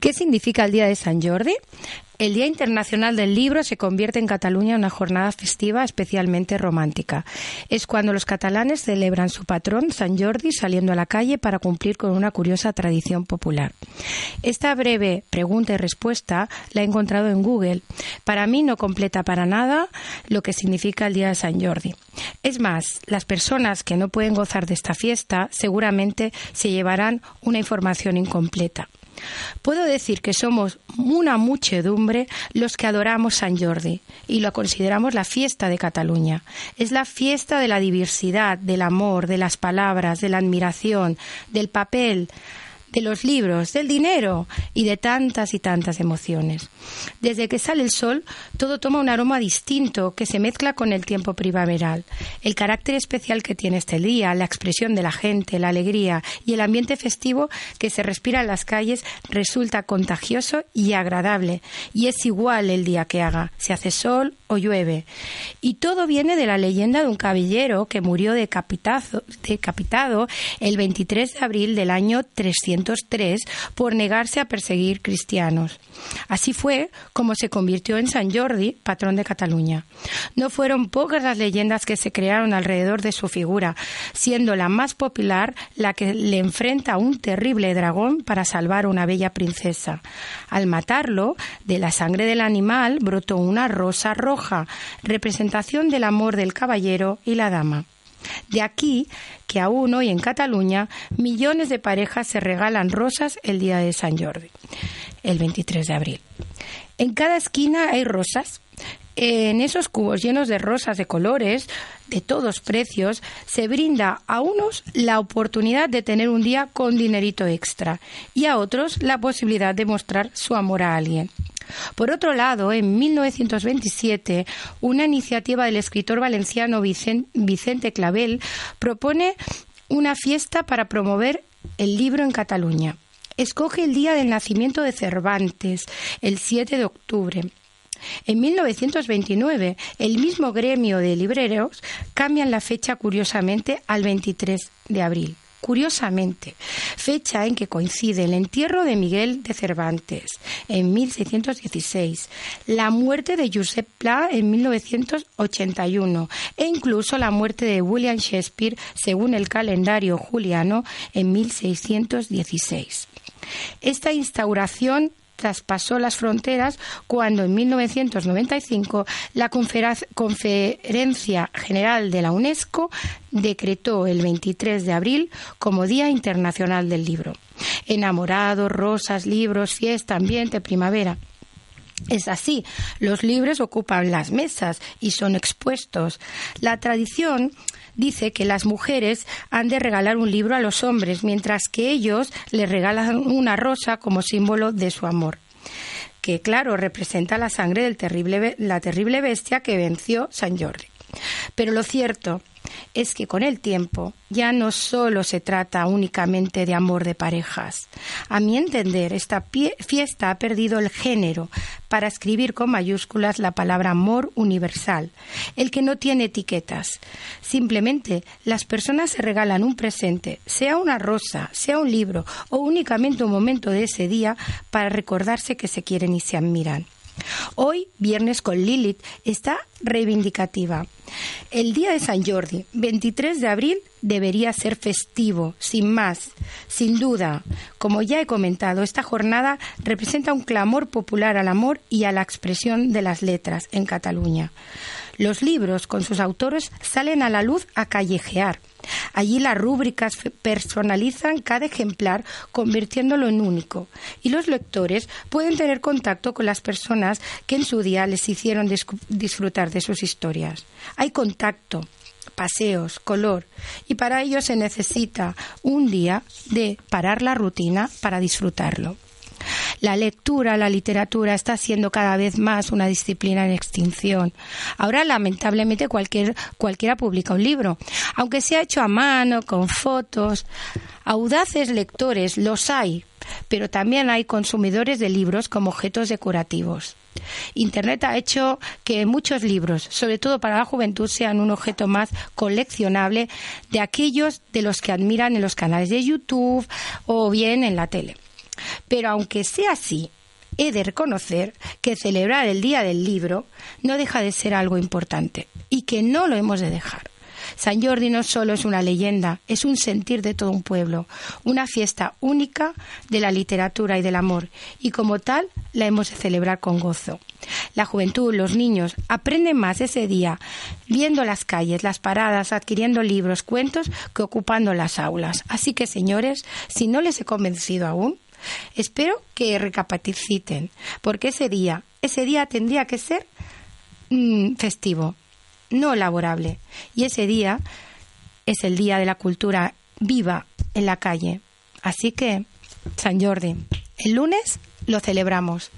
¿Qué significa el Día de San Jordi? El Día Internacional del Libro se convierte en Cataluña en una jornada festiva especialmente romántica. Es cuando los catalanes celebran su patrón, San Jordi, saliendo a la calle para cumplir con una curiosa tradición popular. Esta breve pregunta y respuesta la he encontrado en Google. Para mí no completa para nada lo que significa el Día de San Jordi. Es más, las personas que no pueden gozar de esta fiesta seguramente se llevarán una información incompleta. Puedo decir que somos una muchedumbre los que adoramos San Jordi y lo consideramos la fiesta de Cataluña. Es la fiesta de la diversidad, del amor, de las palabras, de la admiración, del papel, de los libros, del dinero y de tantas y tantas emociones. Desde que sale el sol, todo toma un aroma distinto que se mezcla con el tiempo primaveral. El carácter especial que tiene este día, la expresión de la gente, la alegría y el ambiente festivo que se respira en las calles resulta contagioso y agradable. Y es igual el día que haga, si hace sol llueve. Y todo viene de la leyenda de un caballero que murió decapitado, decapitado el 23 de abril del año 300 por negarse a perseguir cristianos. Así fue como se convirtió en San Jordi, patrón de Cataluña. No fueron pocas las leyendas que se crearon alrededor de su figura, siendo la más popular la que le enfrenta a un terrible dragón para salvar a una bella princesa. Al matarlo, de la sangre del animal brotó una rosa roja, representación del amor del caballero y la dama. De aquí que aún hoy en Cataluña millones de parejas se regalan rosas el día de San Jordi, el 23 de abril. En cada esquina hay rosas. En esos cubos llenos de rosas de colores, de todos precios, se brinda a unos la oportunidad de tener un día con dinerito extra y a otros la posibilidad de mostrar su amor a alguien. Por otro lado, en 1927, una iniciativa del escritor valenciano Vicente Clavel propone una fiesta para promover el libro en Cataluña. Escoge el día del nacimiento de Cervantes, el 7 de octubre. En 1929, el mismo gremio de libreros cambian la fecha curiosamente al 23 de abril curiosamente, fecha en que coincide el entierro de Miguel de Cervantes en 1616, la muerte de Josep Pla en 1981 e incluso la muerte de William Shakespeare según el calendario juliano en 1616. Esta instauración traspasó las fronteras cuando en 1995 la Conferencia General de la UNESCO decretó el 23 de abril como Día Internacional del Libro. Enamorados, rosas, libros, fiesta, ambiente, primavera. Es así, los libros ocupan las mesas y son expuestos. La tradición dice que las mujeres han de regalar un libro a los hombres, mientras que ellos le regalan una rosa como símbolo de su amor que claro representa la sangre del terrible, la terrible bestia que venció San Jordi. Pero lo cierto es que con el tiempo ya no solo se trata únicamente de amor de parejas. A mi entender, esta fiesta ha perdido el género para escribir con mayúsculas la palabra amor universal, el que no tiene etiquetas. Simplemente las personas se regalan un presente, sea una rosa, sea un libro o únicamente un momento de ese día para recordarse que se quieren y se admiran. Hoy, viernes con Lilith, está reivindicativa. El día de San Jordi, 23 de abril, debería ser festivo, sin más. Sin duda, como ya he comentado, esta jornada representa un clamor popular al amor y a la expresión de las letras en Cataluña. Los libros con sus autores salen a la luz a callejear Allí las rúbricas personalizan cada ejemplar convirtiéndolo en único y los lectores pueden tener contacto con las personas que en su día les hicieron disfrutar de sus historias. Hay contacto, paseos, color. Y para ello se necesita un día de parar la rutina para disfrutarlo. La lectura, la literatura está siendo cada vez más una disciplina en extinción. Ahora, lamentablemente, cualquier, cualquiera publica un libro, aunque sea hecho a mano, con fotos. Audaces lectores los hay, pero también hay consumidores de libros como objetos decorativos. Internet ha hecho que muchos libros, sobre todo para la juventud, sean un objeto más coleccionable de aquellos de los que admiran en los canales de YouTube o bien en la tele. Pero aunque sea así, he de reconocer que celebrar el Día del Libro no deja de ser algo importante y que no lo hemos de dejar. San Jordi no solo es una leyenda, es un sentir de todo un pueblo, una fiesta única de la literatura y del amor, y como tal la hemos de celebrar con gozo. La juventud, los niños, aprenden más ese día viendo las calles, las paradas, adquiriendo libros, cuentos, que ocupando las aulas. Así que, señores, si no les he convencido aún, espero que recapaciten, porque ese día, ese día tendría que ser mm, festivo, no laborable. Y ese día es el día de la cultura viva en la calle. Así que, San Jordi, el lunes lo celebramos.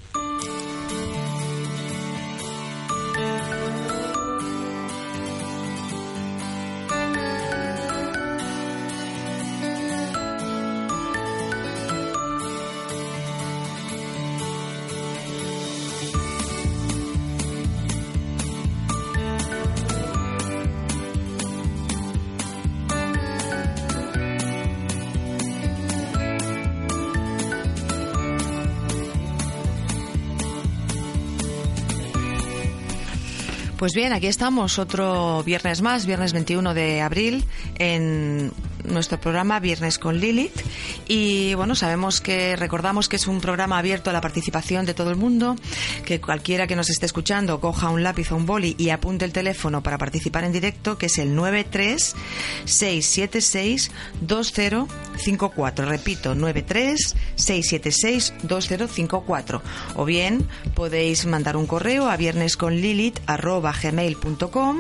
Pues bien, aquí estamos otro viernes más, viernes 21 de abril, en nuestro programa Viernes con Lilith. Y bueno, sabemos que, recordamos que es un programa abierto a la participación de todo el mundo, que cualquiera que nos esté escuchando coja un lápiz o un boli y apunte el teléfono para participar en directo, que es el 936762054. Repito, 936762054. O bien podéis mandar un correo a viernesconlilith.com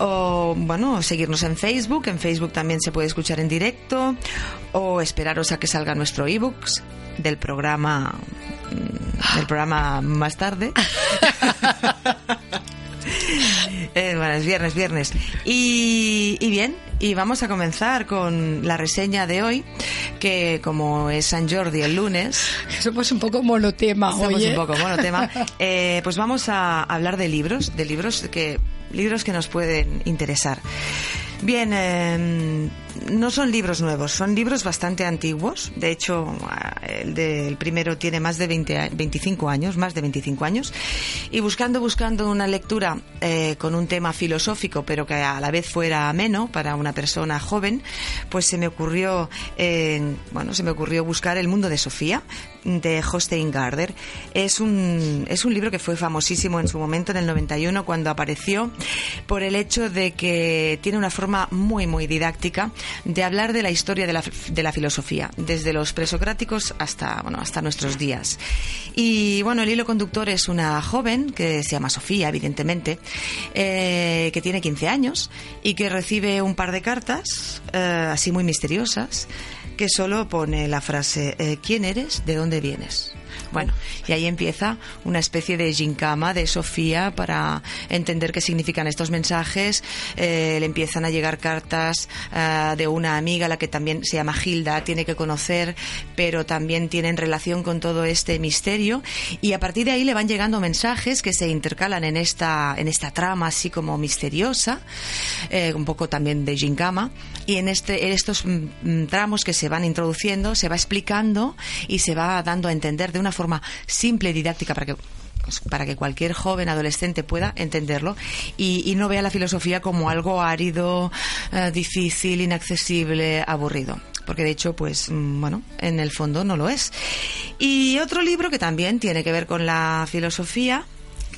o bueno, seguirnos en Facebook. En Facebook también se puede escuchar en directo o esperaros a que salga nuestro ebooks del programa mm, del programa más tarde. Eh, bueno, es viernes, viernes. Y, bien, y vamos a comenzar con la reseña de hoy, que como es San Jordi el lunes... Eso pues un poco monotema, Somos un poco monotema. Eh, pues vamos a hablar de libros, de libros que, libros que nos pueden interesar. Bien, eh, no son libros nuevos, son libros bastante antiguos. De hecho, el del primero tiene más de 20, 25 años, más de 25 años. Y buscando, buscando una lectura eh, con un tema filosófico, pero que a la vez fuera ameno para una persona joven, pues se me ocurrió, eh, bueno, se me ocurrió buscar El mundo de Sofía de Hostein Garder. Es un, es un libro que fue famosísimo en su momento, en el 91, cuando apareció, por el hecho de que tiene una forma muy, muy didáctica de hablar de la historia de la, de la filosofía, desde los presocráticos hasta, bueno, hasta nuestros días. Y bueno, el hilo conductor es una joven que se llama Sofía, evidentemente, eh, que tiene 15 años y que recibe un par de cartas, eh, así muy misteriosas, que solo pone la frase eh, ¿quién eres? ¿De dónde vienes? Bueno, y ahí empieza una especie de gincama de Sofía para entender qué significan estos mensajes. Eh, le empiezan a llegar cartas eh, de una amiga, la que también se llama Hilda, tiene que conocer, pero también tienen relación con todo este misterio. Y a partir de ahí le van llegando mensajes que se intercalan en esta, en esta trama así como misteriosa, eh, un poco también de gincama. Y en, este, en estos mm, mm, tramos que se van introduciendo, se va explicando y se va dando a entender de una forma simple y didáctica para que para que cualquier joven adolescente pueda entenderlo y, no vea la filosofía como algo árido, eh, difícil, inaccesible, aburrido. Porque de hecho, pues, mm, bueno, en el fondo no lo es. Y otro libro que también tiene que ver con la filosofía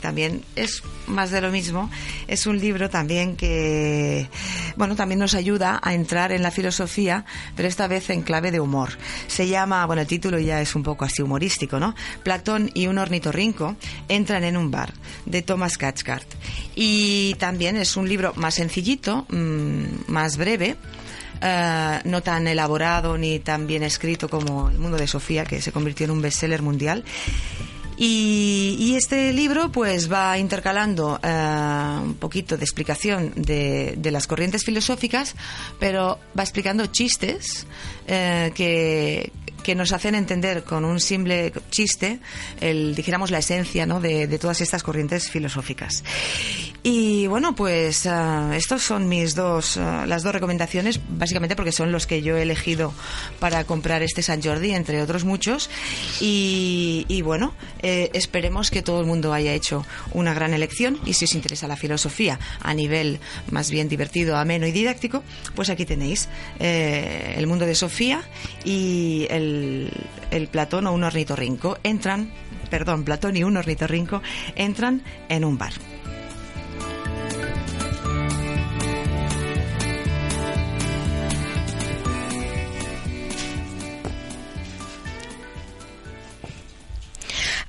también es más de lo mismo. Es un libro también que, bueno, también nos ayuda a entrar en la filosofía, pero esta vez en clave de humor. Se llama, bueno, el título ya es un poco así humorístico, ¿no? Platón y un ornitorrinco entran en un bar, de Thomas Cathcart. Y también es un libro más sencillito, mm, más breve, eh, no tan elaborado ni tan bien escrito como El mundo de Sofía, que se convirtió en un bestseller mundial. Y, este libro pues va intercalando eh, un poquito de explicación de, las corrientes filosóficas, pero va explicando chistes eh, que, que nos hacen entender con un simple chiste, el, dijéramos, la esencia ¿no? de, todas estas corrientes filosóficas. Y bueno, pues uh, estos son mis dos, ah, las dos recomendaciones, básicamente porque son los que yo he elegido para comprar este San Jordi, entre otros muchos. Y, bueno, eh, esperemos que todo el mundo haya hecho una gran elección y si os interesa la filosofía a nivel más bien divertido, ameno y didáctico, pues aquí tenéis eh, El mundo de Sofía y el Platón o un ornitorrinco entran, perdón, Platón y un ornitorrinco entran en un bar.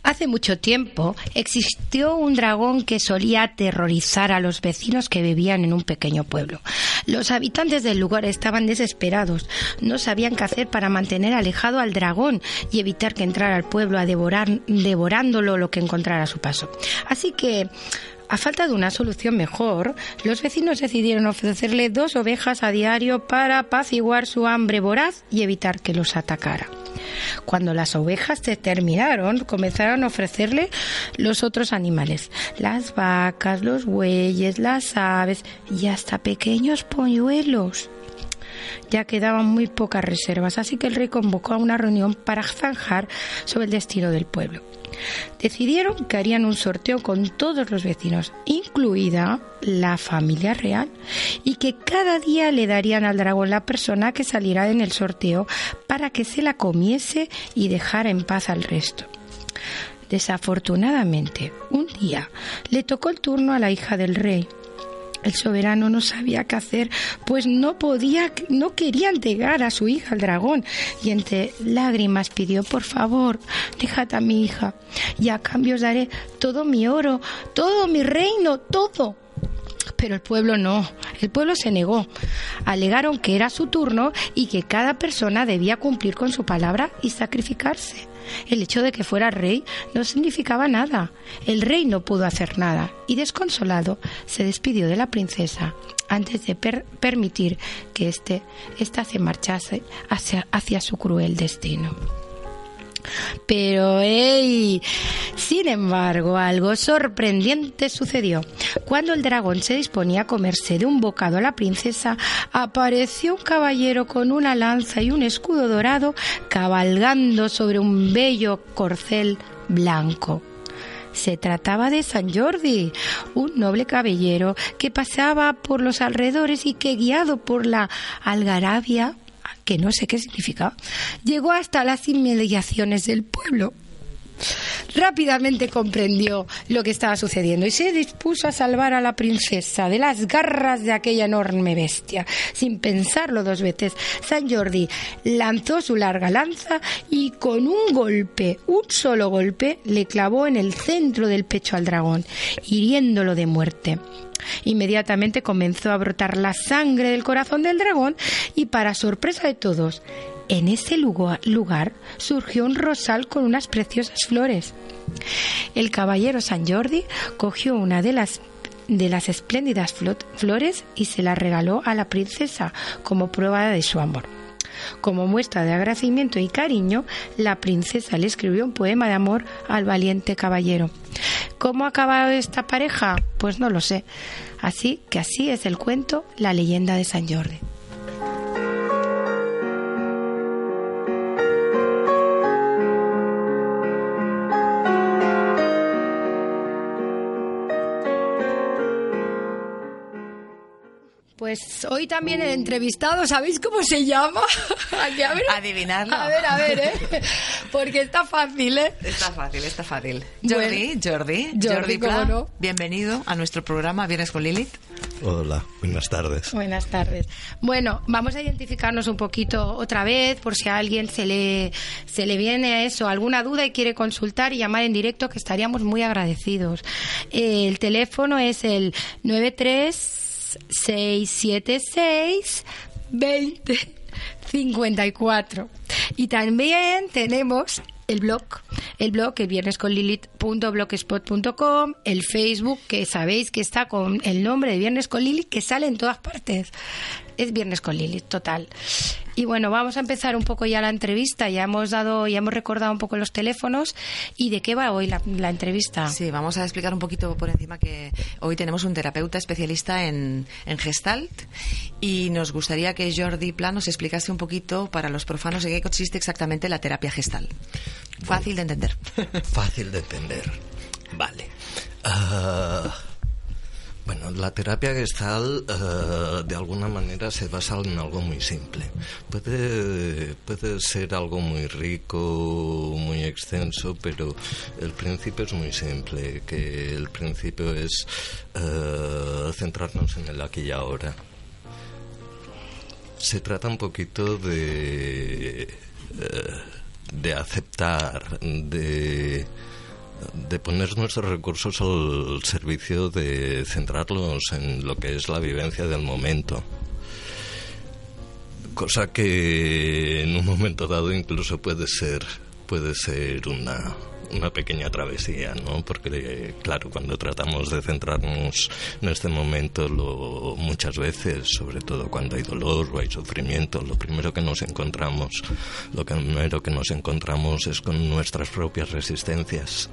Hace mucho tiempo existió un dragón que solía aterrorizar a los vecinos que vivían en un pequeño pueblo. Los habitantes del lugar estaban desesperados, no sabían qué hacer para mantener alejado al dragón y evitar que entrara al pueblo a devorar, devorándolo lo que encontrara a su paso. Así que a falta de una solución mejor, los vecinos decidieron ofrecerle dos ovejas a diario para apaciguar su hambre voraz y evitar que los atacara. Cuando las ovejas se terminaron, comenzaron a ofrecerle los otros animales, las vacas, los bueyes, las aves y hasta pequeños polluelos. Ya quedaban muy pocas reservas, así que el rey convocó a una reunión para zanjar sobre el destino del pueblo. Decidieron que harían un sorteo con todos los vecinos, incluida la familia real, y que cada día le darían al dragón la persona que saliera en el sorteo para que se la comiese y dejara en paz al resto. Desafortunadamente, un día le tocó el turno a la hija del rey, el soberano no sabía qué hacer, pues no podía, no quería entregar a su hija al dragón, y entre lágrimas pidió, por favor, déjate a mi hija, y a cambio os daré todo mi oro, todo mi reino, todo. Pero el pueblo no, el pueblo se negó. Alegaron que era su turno y que cada persona debía cumplir con su palabra y sacrificarse. El hecho de que fuera rey no significaba nada. El rey no pudo hacer nada y desconsolado se despidió de la princesa antes de permitir que éste ésta se marchase hacia, hacia su cruel destino. Pero, ¡ey! Sin embargo, algo sorprendente sucedió. Cuando el dragón se disponía a comerse de un bocado a la princesa, apareció un caballero con una lanza y un escudo dorado cabalgando sobre un bello corcel blanco. Se trataba de San Jordi, un noble caballero que pasaba por los alrededores y que, guiado por la algarabia, que no sé qué significa, llegó hasta las inmediaciones del pueblo. Rápidamente comprendió lo que estaba sucediendo y se dispuso a salvar a la princesa de las garras de aquella enorme bestia. Sin pensarlo dos veces, San Jordi lanzó su larga lanza y con un golpe, un solo golpe, le clavó en el centro del pecho al dragón, hiriéndolo de muerte. Inmediatamente comenzó a brotar la sangre del corazón del dragón y para sorpresa de todos, en ese lugar surgió un rosal con unas preciosas flores. El caballero San Jordi cogió una de las de las espléndidas flores y se la regaló a la princesa como prueba de su amor. Como muestra de agradecimiento y cariño, la princesa le escribió un poema de amor al valiente caballero. ¿Cómo ha acabado esta pareja? Pues no lo sé. Así que así es el cuento La leyenda de San Jordi. Pues hoy también el entrevistado, ¿sabéis cómo se llama? Adivinarlo. A ver, a ver, ¿eh? Porque está fácil, ¿eh? Está fácil, está fácil. Jordi, Jordi, Jordi, ¿cómo no? bienvenido a nuestro programa Viernes con Lilith. Hola, buenas tardes. Buenas tardes. Bueno, vamos a identificarnos un poquito otra vez por si a alguien se le, se le viene a eso alguna duda y quiere consultar y llamar en directo, que estaríamos muy agradecidos. El teléfono es el 93676 2054. Y también tenemos el blog, el blog que viernesconlilith.blogspot.com, el Facebook que sabéis que está con el nombre de Viernes con Lilith que sale en todas partes. Es Viernes con Lilith, total. Y bueno, vamos a empezar un poco ya la entrevista. Ya hemos dado, ya hemos recordado un poco los teléfonos. ¿Y de qué va hoy la, la entrevista? Sí, vamos a explicar un poquito por encima que hoy tenemos un terapeuta especialista en, en Gestalt y nos gustaría que Jordi Plan nos explicase un poquito para los profanos en qué consiste exactamente la terapia Gestalt. Fácil de entender. Fácil de entender. Vale. Ah, bueno, la terapia gestal eh, de alguna manera se basa en algo muy simple. Puede, puede ser algo muy rico, muy extenso, pero el principio es muy simple, que el principio es eh, centrarnos en el aquí y ahora. Se trata un poquito de, eh, de aceptar, de de poner nuestros recursos al servicio de centrarlos en lo que es la vivencia del momento. Cosa que en un momento dado incluso puede ser puede ser una una pequeña travesía, ¿no? Porque, claro, cuando tratamos de centrarnos en este momento, lo, muchas veces, sobre todo cuando hay dolor o hay sufrimiento, lo primero que nos encontramos, lo primero que nos encontramos es con nuestras propias resistencias.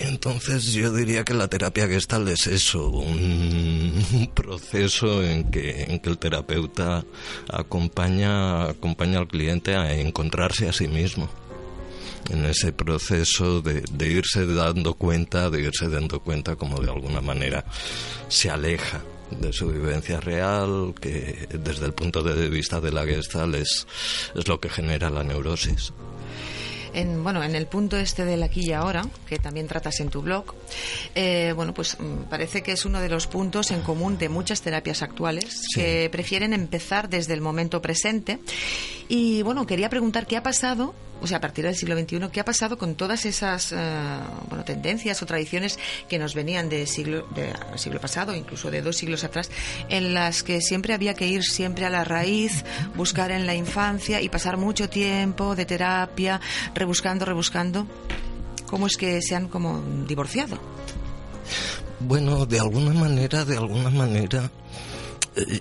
Entonces yo diría que la terapia gestal es eso, un, proceso en que, en que el terapeuta acompaña, acompaña al cliente a encontrarse a sí mismo en ese proceso de, de, irse dando cuenta, de irse dando cuenta como de alguna manera se aleja de su vivencia real, que desde el punto de vista de la Gestalt es, es lo que genera la neurosis en, bueno, en el punto este del aquí y ahora, que también tratas en tu blog, eh, bueno, pues mm, parece que es uno de los puntos en común de muchas terapias actuales que prefieren empezar desde el momento presente. Y bueno, quería preguntar qué ha pasado o sea, a partir del siglo XXI, ¿qué ha pasado con todas esas eh, bueno, tendencias o tradiciones que nos venían del siglo, de, siglo pasado, incluso de dos siglos atrás, en las que siempre había que ir siempre a la raíz, buscar en la infancia y pasar mucho tiempo de terapia, rebuscando, rebuscando? ¿Cómo es que se han como divorciado? Bueno, de alguna manera, de alguna manera, eh,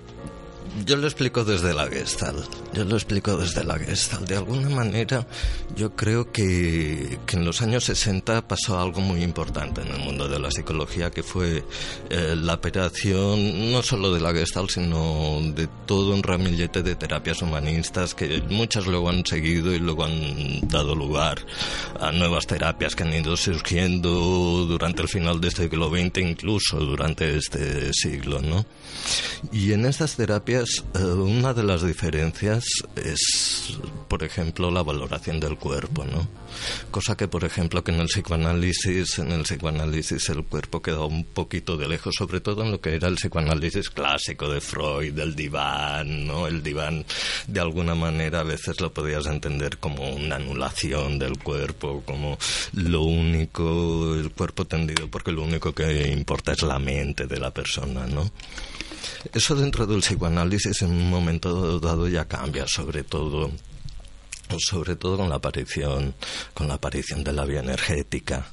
yo lo explico desde la Gestalt. Yo lo explico desde la Gestalt. De alguna manera, yo creo que, que en los años 60 pasó algo muy importante en el mundo de la psicología, que fue eh, la operación no solo de la Gestalt, sino de todo un ramillete de terapias humanistas que muchas luego han seguido y luego han dado lugar a nuevas terapias que han ido surgiendo durante el final del siglo XX, incluso durante este siglo, ¿no? Y en estas terapias eh, una de las diferencias es, por ejemplo, la valoración del cuerpo, ¿no? Cosa que, por ejemplo, que en el psicoanálisis, en el psicoanálisis el cuerpo queda un poquito de lejos, sobre todo en lo que era el psicoanálisis clásico de Freud, del diván, ¿no? El diván, de alguna manera, a veces lo podías entender como una anulación del cuerpo, como lo único, el cuerpo tendido, porque lo único que importa es la mente de la persona, ¿no? Eso dentro del psicoanálisis en un momento dado ya cambia, sobre todo sobre todo con la aparición con la aparición de la vía energética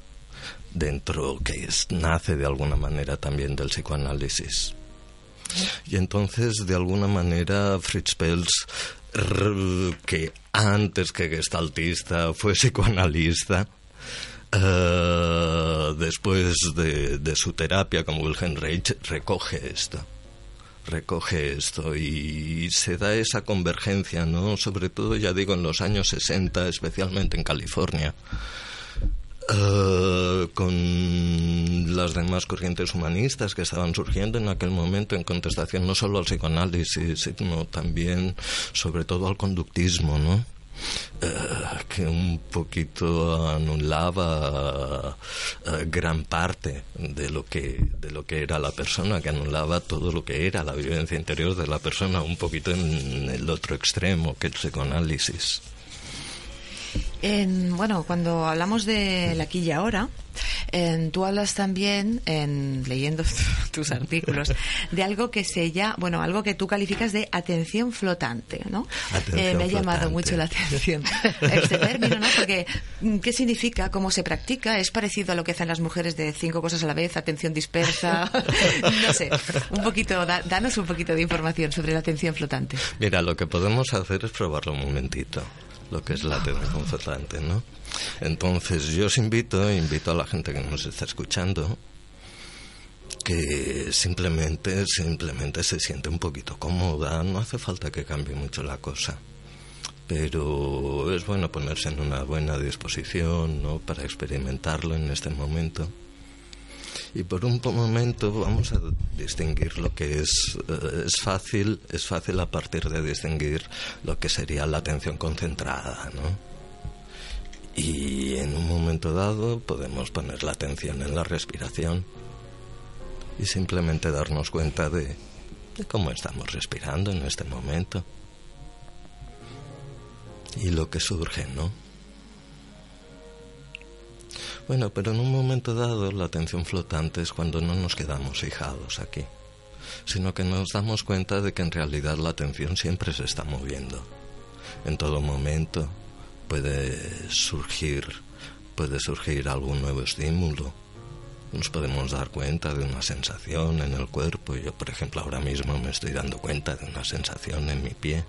dentro que nace de alguna manera también del psicoanálisis. Y entonces, de alguna manera, Fritz Pels, que antes que gestaltista fue psicoanalista, eh, después de, de, su terapia con Wilhelm Reich, recoge esto recoge esto y se da esa convergencia, ¿no? Sobre todo, ya digo, en los años 60, especialmente en California. eh, con las demás corrientes humanistas que estaban surgiendo en aquel momento en contestación no solo al psicoanálisis, sino también, sobre todo, al conductismo, ¿no? Eh, que un poquito anulaba eh, gran parte de lo que de lo que era la persona que anulaba todo lo que era la vivencia interior de la persona un poquito en el otro extremo que el psicoanálisis bueno, cuando hablamos de la aquí y ahora, tú hablas también, en, leyendo tus artículos, de algo que se llama, bueno, algo que tú calificas de atención flotante, ¿no? Eh, me ha llamado mucho la atención este término, ¿no? Porque, mm, ¿qué significa? ¿Cómo se practica? ¿Es parecido a lo que hacen las mujeres de cinco cosas a la vez, atención dispersa? no sé, un poquito, danos un poquito de información sobre la atención flotante. Mira, lo que podemos hacer es probarlo un momentito lo que es la atención flotante, ¿no? Entonces yo os invito, invito a la gente que nos está escuchando, que simplemente, simplemente se siente un poquito cómoda, no hace falta que cambie mucho la cosa. Pero es bueno ponerse en una buena disposición, ¿no? Para experimentarlo en este momento. Y por un momento vamos a distinguir lo que es, eh, es fácil, es fácil a partir de distinguir lo que sería la atención concentrada, ¿no? Y en un momento dado podemos poner la atención en la respiración y simplemente darnos cuenta de, de cómo estamos respirando en este momento y lo que surge, ¿no? Bueno, pero en un momento dado la atención flotante es cuando no nos quedamos fijados aquí, sino que nos damos cuenta de que en realidad la atención siempre se está moviendo. En todo momento puede surgir, puede surgir algún nuevo estímulo. Nos podemos dar cuenta de una sensación en el cuerpo. Yo, por ejemplo, ahora mismo me estoy dando cuenta de una sensación en mi pie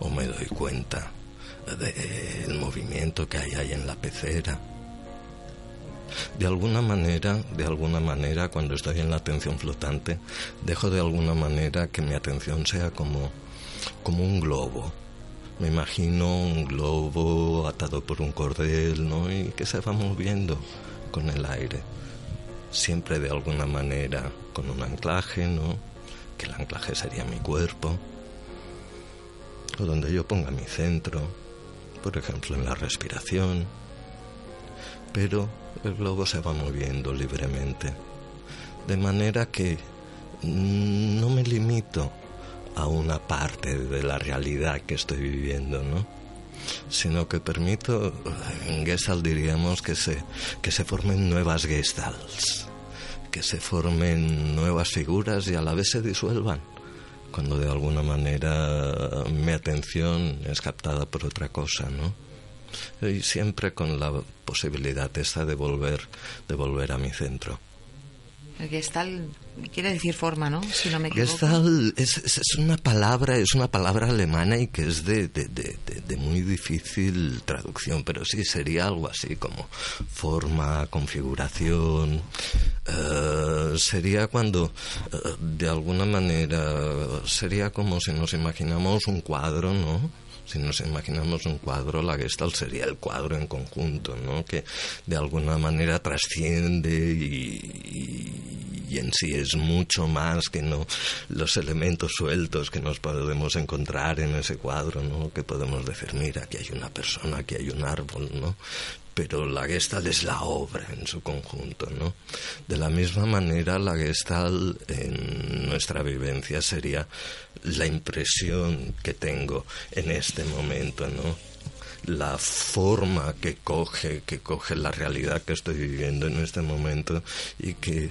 o me doy cuenta del movimiento que hay ahí en la pecera de alguna manera, de alguna manera, cuando estoy en la atención flotante, dejo de alguna manera que mi atención sea como, como un globo. Me imagino un globo atado por un cordel, ¿no? Y que se va moviendo con el aire. Siempre de alguna manera con un anclaje, ¿no? Que el anclaje sería mi cuerpo. O donde yo ponga mi centro, por ejemplo en la respiración. Pero el globo se va moviendo libremente. De manera que no me limito a una parte de la realidad que estoy viviendo, ¿no? Sino que permito, en Gestalt diríamos que se, que se formen nuevas Gestalts, que se formen nuevas figuras y a la vez se disuelvan cuando de alguna manera mi atención es captada por otra cosa, ¿no? Y siempre con la posibilidad esta de volver, de volver a mi centro. El Gestalt quiere decir forma, ¿no? Si no me equivoco. Gestalt es, es, una palabra, es una palabra alemana y que es de, de, de, muy difícil traducción, pero sí sería algo así como forma, configuración. Eh, sería cuando, eh, de alguna manera, sería como si nos imaginamos un cuadro, ¿no? Si nos imaginamos un cuadro, la Gestalt sería el cuadro en conjunto, ¿no? Que de alguna manera trasciende y, y, en sí es mucho más que no los elementos sueltos que nos podemos encontrar en ese cuadro, ¿no? Que podemos decir, mira, aquí hay una persona, aquí hay un árbol, ¿no? Pero la Gestalt es la obra en su conjunto, ¿no? De la misma manera, la Gestalt en nuestra vivencia sería la impresión que tengo en este momento, ¿no? La forma que coge, que coge la realidad que estoy viviendo en este momento y que eh,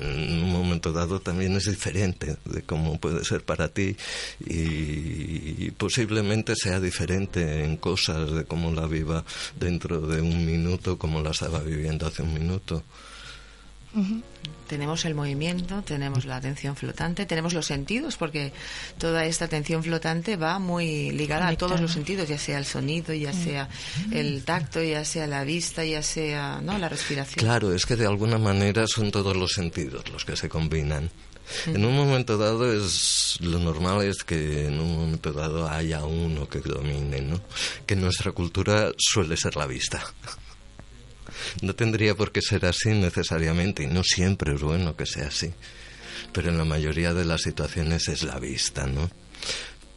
en un momento dado también es diferente de cómo puede ser para ti y, posiblemente sea diferente en cosas de cómo la viva dentro de un minuto como la estaba viviendo hace un minuto. Tenemos el movimiento, tenemos la atención flotante, tenemos los sentidos, porque toda esta atención flotante va muy ligada a todos los sentidos, ya sea el sonido, ya mm. sea el tacto, ya sea la vista, ya sea ¿no? la respiración. Claro, es que de alguna manera son todos los sentidos los que se combinan. En un momento dado es lo normal es que en un momento dado haya uno que domine, ¿no? Que en nuestra cultura suele ser la vista. No tendría por qué ser así necesariamente y no siempre es bueno que sea así. Pero en la mayoría de las situaciones es la vista, ¿no?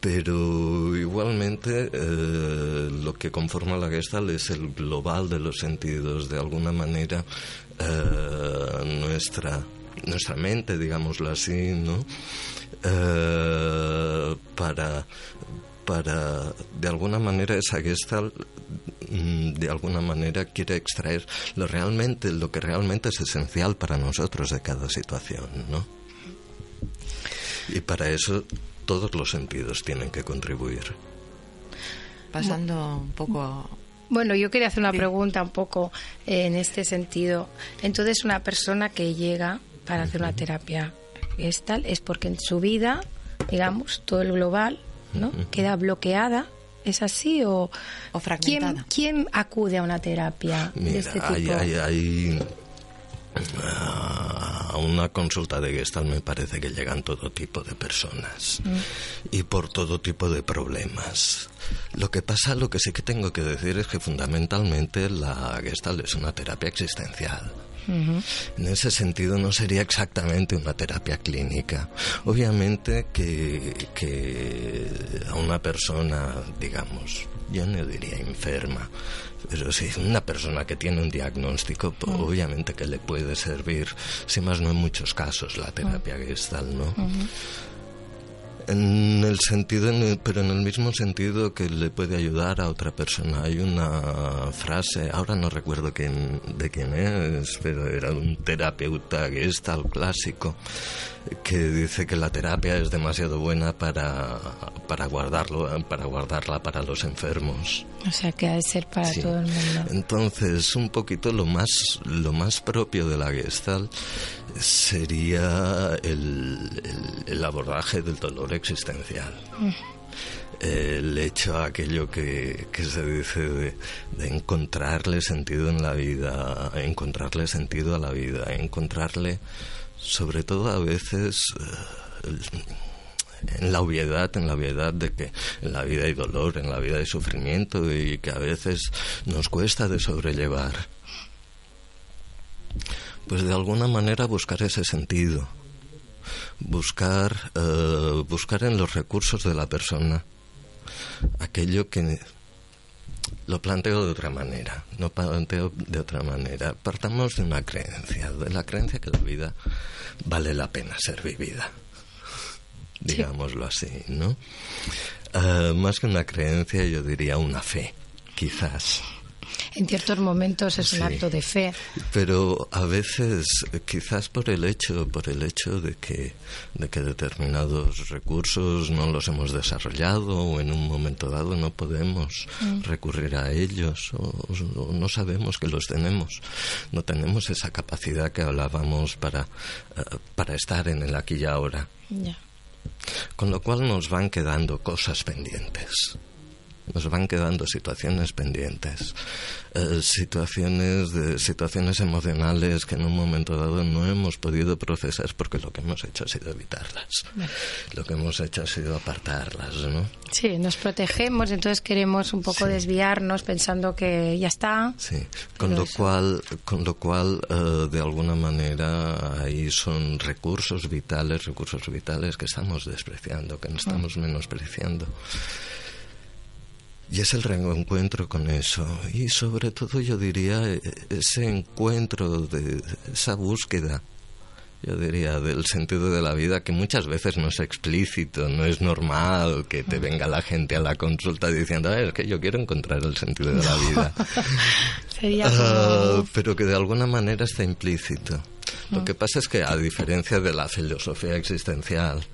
pero igualmente eh, lo que conforma la Gestalt es el global de los sentidos, de alguna manera eh, nuestra nuestra mente, digámoslo así, ¿no? Eh, para para de alguna manera esa Gestalt mm, de alguna manera quiere extraer lo realmente lo que realmente es esencial para nosotros de cada situación, ¿no? Y para eso todos los sentidos tienen que contribuir. Pasando un poco bueno, yo quería hacer una pregunta un poco en este sentido. Entonces, una persona que llega para hacer una terapia gestal es porque en su vida, digamos, todo el global, ¿no? Queda bloqueada. ¿Es así o, o fragmentada? ¿quién, acude a una terapia de este tipo? Hay, hay, a una consulta de Gestalt me parece que llegan todo tipo de personas mm. y por todo tipo de problemas. Lo que pasa, lo que sí que tengo que decir es que fundamentalmente la Gestalt es una terapia existencial. En ese sentido no sería exactamente una terapia clínica. Obviamente que, que a una persona, digamos, yo no diría enferma, pero sí, una persona que tiene un diagnóstico, pues, obviamente que le puede servir, si más no en muchos casos, la terapia gestal, ¿no? En el sentido, pero en el mismo sentido que le puede ayudar a otra persona. Hay una frase, ahora no recuerdo quién, de quién es, pero era un terapeuta gestal clásico que dice que la terapia es demasiado buena para, para guardarlo, para guardarla para los enfermos. O sea que ha de ser para todo el mundo. Entonces, un poquito lo más, lo más propio de la Gestalt sería el, el, abordaje del dolor existencial. Mm. El hecho, aquello que, que se dice de, de, encontrarle sentido en la vida, encontrarle sentido a la vida, encontrarle sobre todo a veces eh, en la obviedad, en la obviedad de que en la vida hay dolor, en la vida hay sufrimiento y que a veces nos cuesta de sobrellevar. Pues de alguna manera buscar ese sentido, buscar, eh, buscar en los recursos de la persona aquello que lo planteo de otra manera, no planteo de otra manera. Partamos de una creencia, de la creencia que la vida vale la pena ser vivida, digámoslo así, ¿no? Eh, más que una creencia, yo diría una fe, quizás en ciertos momentos es un acto de fe. Pero a veces, quizás por el hecho, por el hecho de que, de que determinados recursos no los hemos desarrollado o en un momento dado no podemos mm. recurrir a ellos o, no sabemos que los tenemos, no tenemos esa capacidad que hablábamos para, eh, para estar en el aquí y ahora. Con lo cual nos van quedando cosas pendientes nos van quedando situaciones pendientes, eh, situaciones de situaciones emocionales que en un momento dado no hemos podido procesar porque lo que hemos hecho ha sido evitarlas, lo que hemos hecho ha sido apartarlas, ¿no? Sí, nos protegemos, entonces queremos un poco desviarnos pensando que ya está. Sí, con lo cual, con lo cual eh, de alguna manera ahí son recursos vitales, recursos vitales que estamos despreciando, que no estamos menospreciando. Y es el reencuentro con eso. Y sobre todo yo diría e, ese encuentro, de esa búsqueda, yo diría, del sentido de la vida que muchas veces no es explícito, no es normal que te venga la gente a la consulta diciendo, es que yo quiero encontrar el sentido de la vida. Ah, pero que de alguna manera está implícito. Lo que pasa es que a diferencia de la filosofía existencial,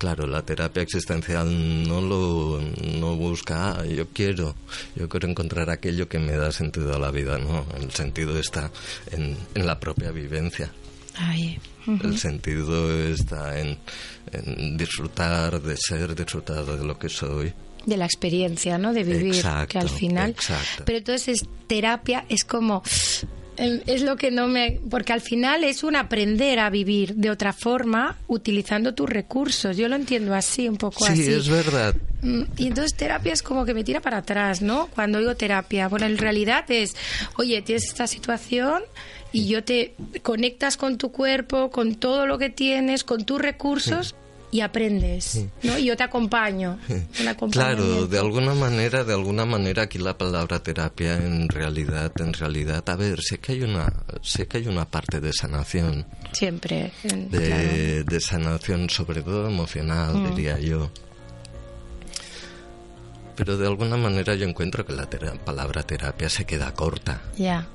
Claro, la terapia existencial no lo no busca, ah, yo quiero, yo quiero encontrar aquello que me da sentido a la vida, no, el sentido está en, en la propia vivencia. El sentido está en, disfrutar de ser, disfrutar de lo que soy de la experiencia, ¿no? De vivir, que al final. Pero entonces terapia es como es lo que no me... Porque al final es un aprender a vivir de otra forma utilizando tus recursos. Yo lo entiendo así, un poco así. Sí, es verdad. Mm, y entonces terapia es como que me tira para atrás, ¿no? Cuando digo terapia. Bueno, en realidad es, oye, tienes esta situación y yo te conectas con tu cuerpo, con todo lo que tienes, con tus recursos y aprendes, ¿no? Y yo te acompaño. Claro, de alguna manera, de alguna manera aquí la palabra terapia en realidad, en realidad, a ver, sé que hay una, sé que hay una parte de sanación. Siempre. De, de sanación, sobre todo emocional, mm. diría yo. Pero de alguna manera yo encuentro que la palabra terapia se queda corta. Ya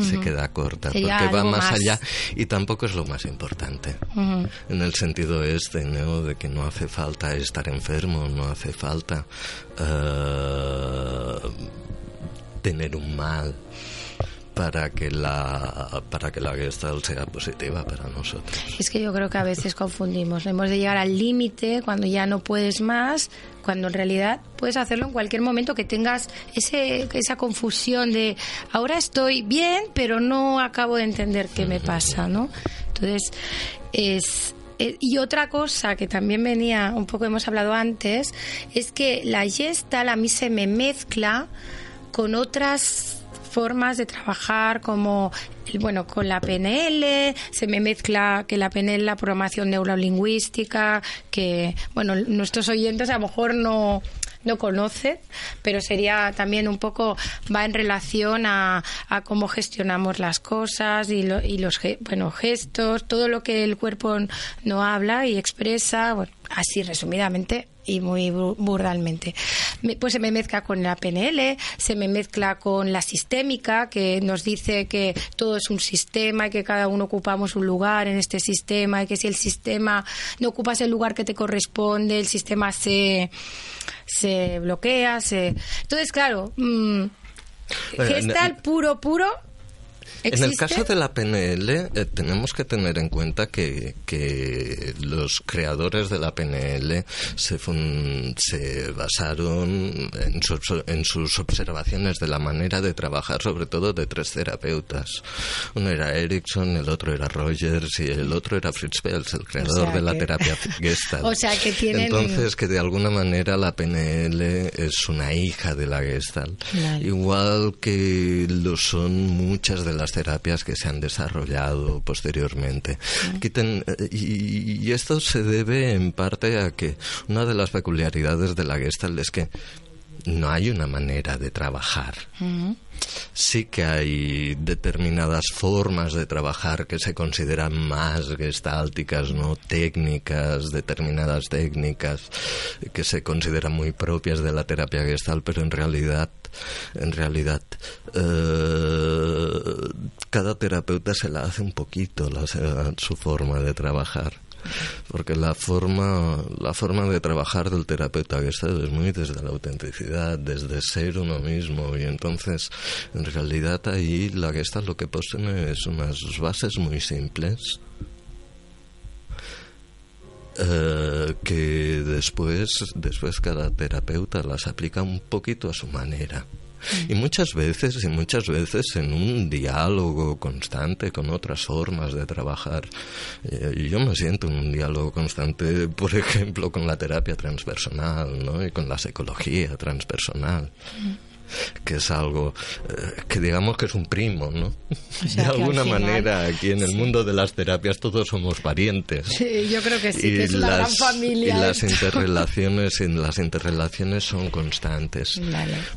se queda corta porque va más, allá y tampoco es lo más importante. En el sentido este ¿no? de que no hace falta estar enfermo no hace falta uh, tener un mal para que la para que la Gestalt sea positiva para nosotros. Es que yo creo que a veces confundimos. Hemos de llegar al límite cuando ya no puedes más, cuando en realidad puedes hacerlo en cualquier momento que tengas ese, esa confusión de ahora estoy bien, pero no acabo de entender qué me pasa, ¿no? Entonces, es, eh, y otra cosa que también venía, un poco hemos hablado antes, es que la Gestalt a mí se me mezcla con otras formas de trabajar como bueno con la PNL se me mezcla que la PNL la programación neurolingüística que bueno nuestros oyentes a lo mejor no no conoce, pero sería también un poco, va en relación a, a cómo gestionamos las cosas y, y los bueno, gestos, todo lo que el cuerpo no habla y expresa, bueno, así resumidamente y muy burdalmente. Pues se me mezcla con la PNL, se me mezcla con la sistémica, que nos dice que todo es un sistema y que cada uno ocupamos un lugar en este sistema y que si el sistema no ocupas el lugar que te corresponde, el sistema se, se bloquea. Se... Entonces, claro, mmm, el puro, puro en el caso de la PNL, eh, tenemos que tener en cuenta que, los creadores de la PNL se, se basaron en, en, sus observaciones de la manera de trabajar, sobre todo de tres terapeutas. Uno era Erickson, el otro era Rogers y el otro era Fritz Perls, el creador de la terapia Gestalt. o sea que tienen... Entonces, que de alguna manera la PNL es una hija de la Gestalt. Igual que lo son muchas de las terapias que se han desarrollado posteriormente. Eh, y, esto se debe en parte a que una de las peculiaridades de la Gestalt es que no hay una manera de trabajar. Sí que hay determinadas formas de trabajar que se consideran más gestálticas, no técnicas, determinadas técnicas que se consideran muy propias de la terapia gestalt, pero en realidad, en realidad, eh, cada terapeuta se la hace un poquito la, su forma de trabajar porque la forma, la forma de trabajar del terapeuta Gestalt es muy desde la autenticidad, desde ser uno mismo, y entonces, en realidad ahí la Gestalt lo que posee es unas bases muy simples, eh, que después, después cada terapeuta las aplica un poquito a su manera. Y muchas veces, y muchas veces en un diálogo constante con otras formas de trabajar. Eh, yo me siento en un diálogo constante, por ejemplo, con la terapia transpersonal, ¿no? Y con la psicología transpersonal que es algo eh, que digamos que es un primo, ¿no? de alguna manera aquí en el mundo de las terapias todos somos parientes. Sí, yo creo que sí, que es una gran familia. Y las interrelaciones, las interrelaciones son constantes.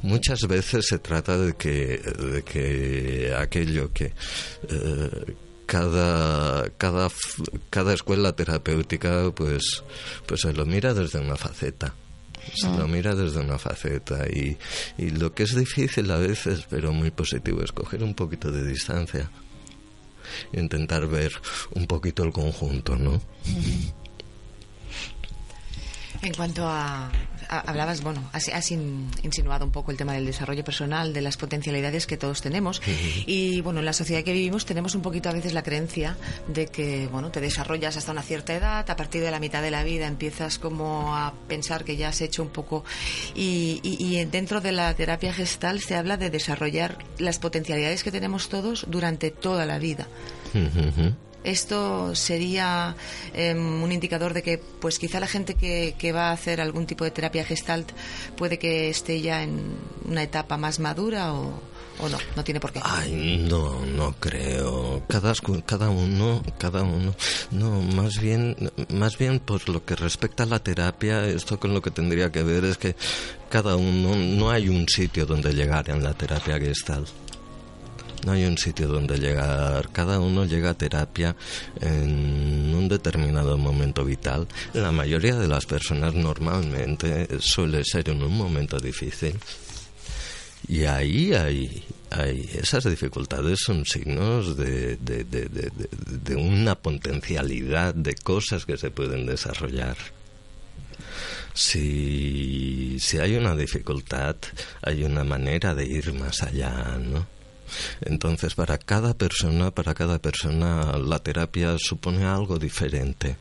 Muchas veces se trata de que, de que aquello que eh, cada, cada, cada escuela terapéutica pues, pues se lo mira desde una faceta se lo mira desde una faceta y, lo que es difícil a veces, pero muy positivo, es coger un poquito de distancia e intentar ver un poquito el conjunto, ¿no? En cuanto a hablabas, bueno, has, insinuado un poco el tema del desarrollo personal, de las potencialidades que todos tenemos. Y bueno, en la sociedad que vivimos tenemos un poquito a veces la creencia de que, bueno, te desarrollas hasta una cierta edad, a partir de la mitad de la vida empiezas como a pensar que ya has hecho un poco. Y, y dentro de la terapia gestal se habla de desarrollar las potencialidades que tenemos todos durante toda la vida. Esto sería em, un indicador de que, pues quizá la gente que, va a hacer algún tipo de terapia gestalt puede que esté ya en una etapa más madura o, no, no tiene por qué. Ay, no, no creo. Cada, cada uno, cada uno, no, más bien, más bien por lo que respecta a la terapia, esto con lo que tendría que ver es que cada uno, no hay un sitio donde llegar en la terapia gestalt. No hay un sitio donde llegar. Cada uno llega a terapia en un determinado momento vital. La mayoría de las personas normalmente suele ser en un momento difícil. Y ahí hay, hay esas dificultades son signos de, de, una potencialidad de cosas que se pueden desarrollar. Si, si hay una dificultad, hay una manera de ir más allá, ¿no? Entonces, para cada persona, para cada persona, la terapia supone algo diferente.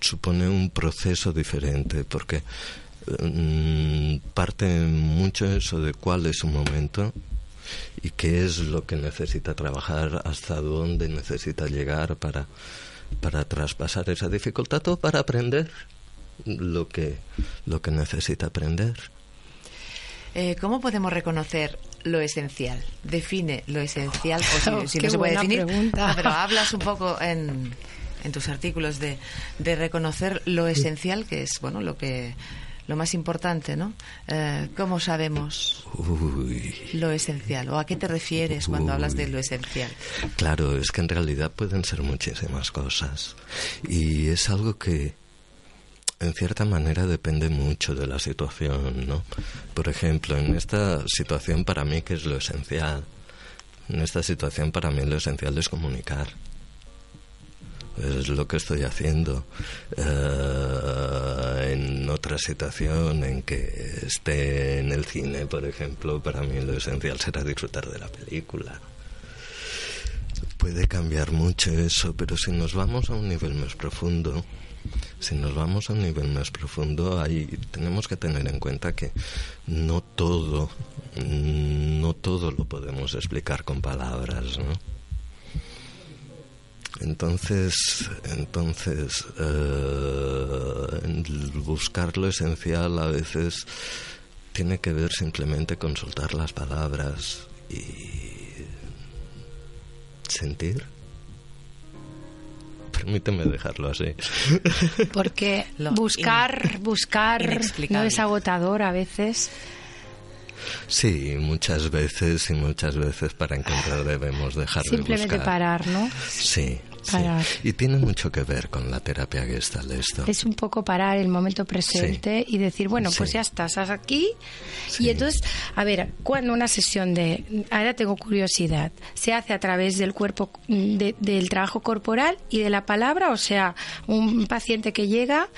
Supone un proceso diferente, porque mm, parte mucho eso de cuál es su momento y qué es lo que necesita trabajar, hasta dónde necesita llegar para, para traspasar esa dificultad o para aprender lo que, lo que necesita aprender. Eh, ¿Cómo podemos reconocer lo esencial? Define lo esencial, o si, no se puede definir, pero hablas un poco en, en tus artículos de, de, reconocer lo esencial, que es bueno lo que lo más importante, ¿no? Eh, ¿Cómo sabemos lo esencial? ¿O a qué te refieres cuando hablas de lo esencial? Claro, es que en realidad pueden ser muchísimas cosas. Y es algo que, en cierta manera depende mucho de la situación, ¿no? Por ejemplo, en esta situación para mí, ¿qué es lo esencial? En esta situación para mí lo esencial es comunicar. Es lo que estoy haciendo. Eh, en otra situación en que esté en el cine, por ejemplo, para mí lo esencial será disfrutar de la película. Puede cambiar mucho eso, pero si nos vamos a un nivel más profundo, si nos vamos a un nivel más profundo, ahí tenemos que tener en cuenta que no todo, no todo lo podemos explicar con palabras, ¿no? Entonces, entonces eh, buscar lo esencial a veces tiene que ver simplemente con soltar las palabras y sentir permíteme dejarlo así. Porque buscar, buscar no es agotador a veces. Sí, muchas veces y muchas veces para encontrar debemos dejar de buscar. Simplemente parar, ¿no? Sí, y tiene mucho que ver con la terapia gestal esto. Es un poco parar el momento presente y decir, bueno, pues ya estás aquí. Y entonces, a ver, cuando una sesión de, ahora tengo curiosidad, ¿se hace a través del cuerpo, del trabajo corporal y de la palabra? O sea, un paciente que llega,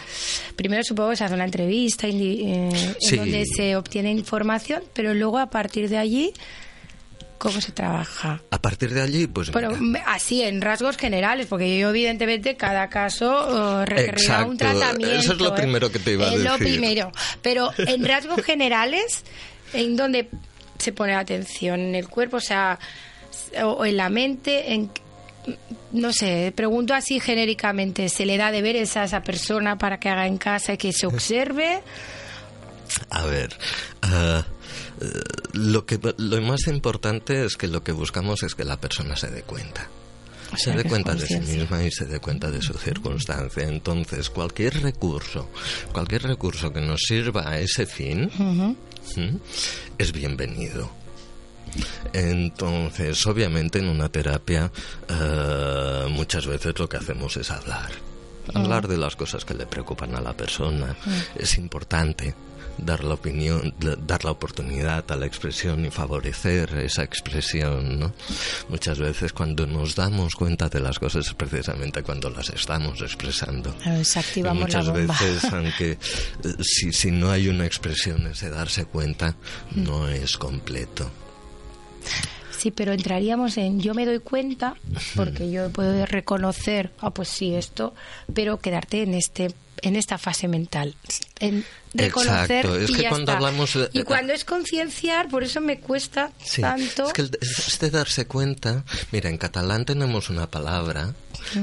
primero supongo que se hace una entrevista eh, en donde se obtiene información, pero luego a partir de allí ¿Cómo se trabaja? A partir de allí, pues. Pero así, en rasgos generales, porque yo, evidentemente, cada caso uh, requerirá un tratamiento. Eso es lo ¿eh? primero que te iba a decir. Es lo primero. Pero en rasgos generales, en donde se pone atención en el cuerpo, o sea, o en la mente, en no sé, pregunto así genéricamente, ¿se le da de ver a esa persona para que haga en casa y que se observe? A ver, uh, lo, que, lo más importante es que lo que buscamos es que la persona se dé cuenta. se dé cuenta de sí misma y se dé cuenta de su circunstancia. Entonces, cualquier recurso, cualquier recurso que nos sirva a ese fin, es bienvenido. Entonces, obviamente en una terapia eh, muchas veces lo que hacemos es hablar. Hablar de las cosas que le preocupan a la persona. Es importante dar la opinión, dar la oportunidad a la expresión y favorecer esa expresión, ¿no? Muchas veces cuando nos damos cuenta de las cosas es precisamente cuando las estamos expresando. Claro, muchas la bomba. veces, aunque eh, si, si no hay una expresión, ese darse cuenta no es completo. Sí, pero entraríamos en yo me doy cuenta porque yo puedo reconocer, ah, pues sí, esto, pero quedarte en este en esta fase mental, en reconocer Exacto. Es y que ya cuando está. hablamos de- y cuando es concienciar, por eso me cuesta Sí, tanto. es que el- este darse cuenta, mira, en catalán tenemos una palabra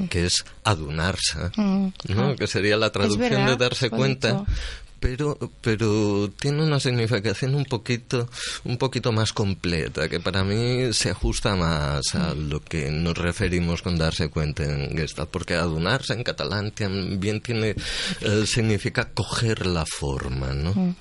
que es adunarse, Mm, ¿no? ah. Que sería la traducción verdad, de darse cuenta. Pero, pero tiene una significación un poquito, un poquito más completa, que para mí se ajusta más a Mm. lo que nos referimos con darse cuenta en Gestalt, porque adunarse en catalán también tiene, eh, significa coger la forma, ¿no? Mm.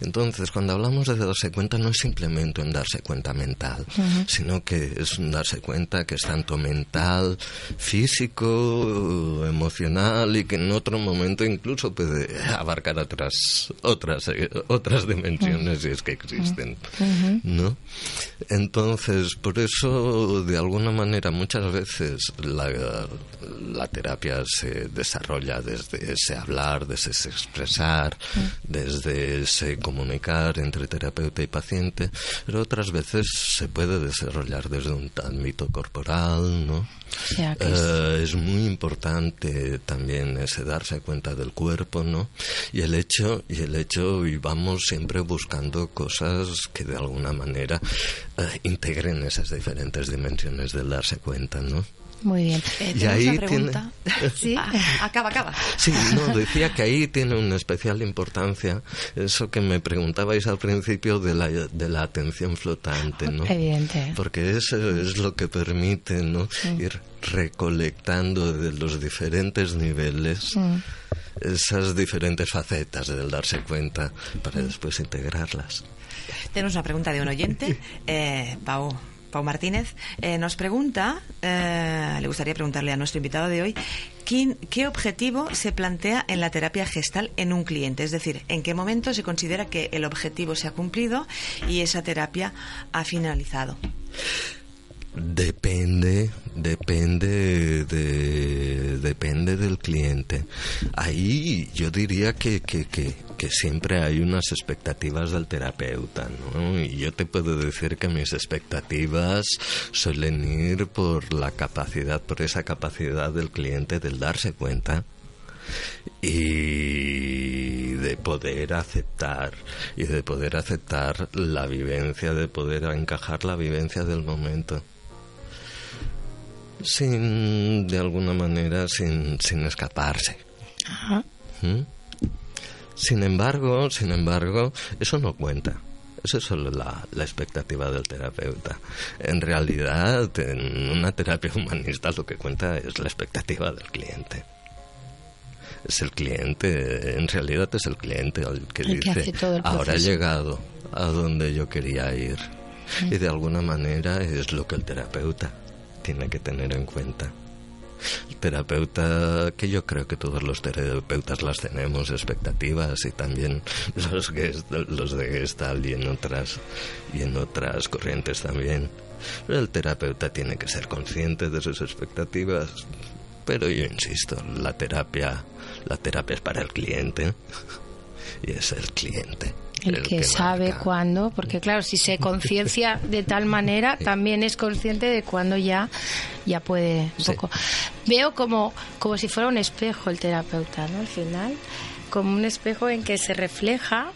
Entonces, cuando hablamos de darse cuenta, no es simplemente un darse cuenta mental, sino que es un darse cuenta que es tanto mental, físico, emocional y que en otro momento incluso puede abarcar otras otras eh, otras dimensiones si es que existen, ¿no? Entonces, por eso, de alguna manera, muchas veces la, la terapia se desarrolla desde ese hablar, desde ese expresar, desde ese comunicar entre terapeuta y paciente, pero otras veces se puede desarrollar desde un ámbito corporal, ¿no? O sea, que es- Eh, es muy importante también ese darse cuenta del cuerpo, ¿no? Y el hecho, y el hecho, y vamos siempre buscando cosas que de alguna manera eh, integren esas diferentes dimensiones del darse cuenta, ¿no? Muy bien. Eh, Y ahí una pregunta. Sí. Ah, acaba, acaba. Sí, no, decía que ahí tiene una especial importancia eso que me preguntabais al principio de la, de la atención flotante, ¿no? Evidente. Porque eso es lo que permite ¿no? ir recolectando de los diferentes niveles esas diferentes facetas del darse cuenta para después integrarlas. Tenemos una pregunta de un oyente, eh, Pau, Pau Martínez. Eh, nos pregunta, eh, le gustaría preguntarle a nuestro invitado de hoy, ¿quién- ¿qué objetivo se plantea en la terapia gestal en un cliente? Es decir, ¿en qué momento se considera que el objetivo se ha cumplido y esa terapia ha finalizado? Depende, depende de, depende del cliente. Ahí yo diría que, que, que, que siempre hay unas expectativas del terapeuta, ¿no? Y yo te puedo decir que mis expectativas suelen ir por la capacidad, por esa capacidad del cliente del darse cuenta y de poder aceptar y de poder aceptar la vivencia, de poder encajar la vivencia del momento sin de alguna manera sin, sin escaparse. Ajá. ¿Mm? Sin embargo, sin embargo, eso no cuenta. Eso es solo la, la expectativa del terapeuta. En realidad, en una terapia humanista lo que cuenta es la expectativa del cliente. Es el cliente, en realidad es el cliente el que El que dice, el ahora he proceso". llegado a donde yo quería ir. Y de alguna manera es lo que el terapeuta tiene que tener en cuenta. El terapeuta, que yo creo que todos los terapeutas las tenemos, expectativas y también los, gest- los de Gestalt y en otras y en otras corrientes también. El terapeuta tiene que ser consciente de sus expectativas. Pero yo insisto, la terapia, la terapia es para el cliente y es el cliente. El, que, sabe marca. cuándo, porque claro, si se conciencia de tal manera, también es consciente de cuándo ya, ya puede un Sí. poco. Veo como, como si fuera un espejo el terapeuta, ¿no? Al final, como un espejo en que se refleja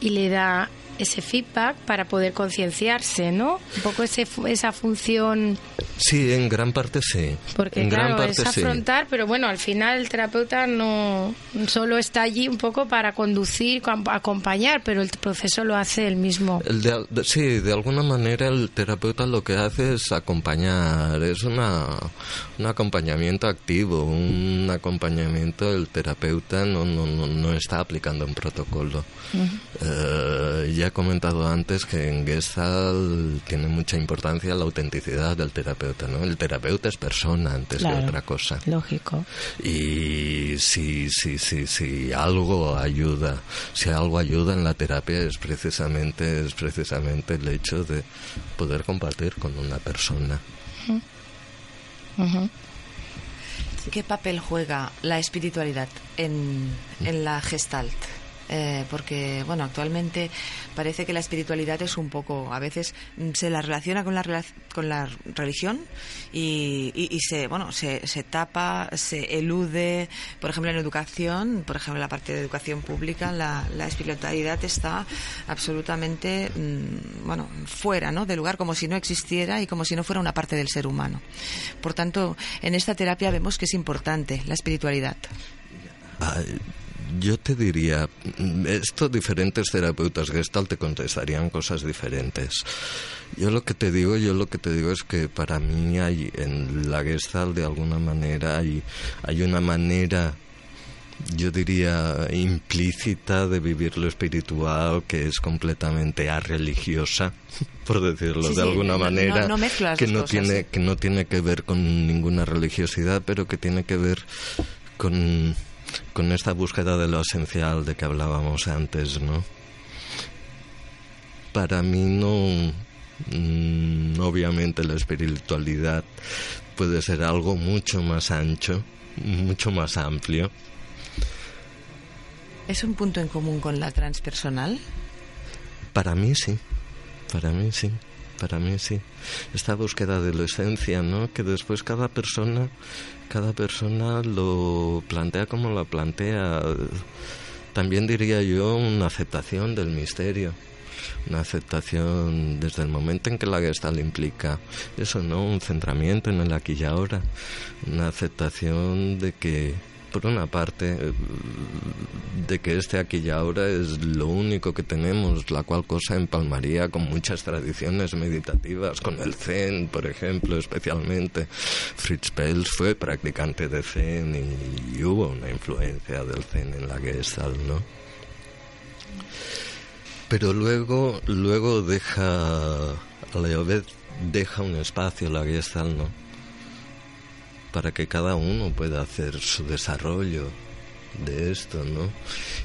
y le da ese feedback para poder concienciarse, ¿no? Un poco ese, esa función, Sí, en gran parte sí. porque en claro, gran parte es sí. afrontar, pero bueno, al final el terapeuta no solo está allí un poco para conducir, com- acompañar, pero el proceso lo hace él mismo. El de- de- sí, de alguna manera el terapeuta lo que hace es acompañar, es una, un acompañamiento activo, un acompañamiento, el terapeuta no, no, no, no está aplicando un protocolo. Eh, eh, ya he comentado antes que en Gestalt tiene mucha importancia la autenticidad del terapeuta, ¿no? El terapeuta es persona antes de otra cosa. Lógico. Y si, si, si, si algo ayuda, si algo ayuda en la terapia es precisamente, es precisamente el hecho de poder compartir con una persona. ¿Qué papel juega la espiritualidad en, en la Gestalt? Eh, porque bueno actualmente parece que la espiritualidad es un poco a veces mm, se la relaciona con la con la religión y, y, se bueno se, se, tapa se elude. Por ejemplo en educación por ejemplo en la parte de educación pública la, la espiritualidad está absolutamente mm, bueno fuera ¿no? del lugar como si no existiera y como si no fuera una parte del ser humano. Por tanto en esta terapia vemos que es importante la espiritualidad yo te diría, estos diferentes terapeutas Gestalt te contestarían cosas diferentes. Yo lo que te digo, yo lo que te digo es que para mí hay en la Gestalt de alguna manera hay, hay una manera yo diría implícita de vivir lo espiritual que es completamente arreligiosa por decirlo de alguna manera que no tiene que no tiene que ver con ninguna religiosidad pero que tiene que ver con con esta búsqueda de lo esencial de que hablábamos antes, ¿no? Para mí no, mm, obviamente la espiritualidad puede ser algo mucho más ancho, mucho más amplio. ¿Es un punto en común con la transpersonal? Para mí sí, para mí sí para mí sí. Esta búsqueda de la esencia, ¿no? Que después cada persona, cada persona lo plantea como lo plantea. También diría yo una aceptación del misterio una aceptación desde el momento en que la Gestalt implica eso, ¿no? Un centramiento en el aquí y ahora, una aceptación de que por una parte, eh, de que este aquí y ahora es lo único que tenemos, la cual cosa empalmaría con muchas tradiciones meditativas, con el Zen, por ejemplo, especialmente. Fritz Pels fue practicante de Zen y, hubo una influencia del Zen en la Gestalt, ¿no? Pero luego, luego deja, a deja un espacio la Gestalt, ¿no? Para que cada uno pueda hacer su desarrollo de esto, ¿no?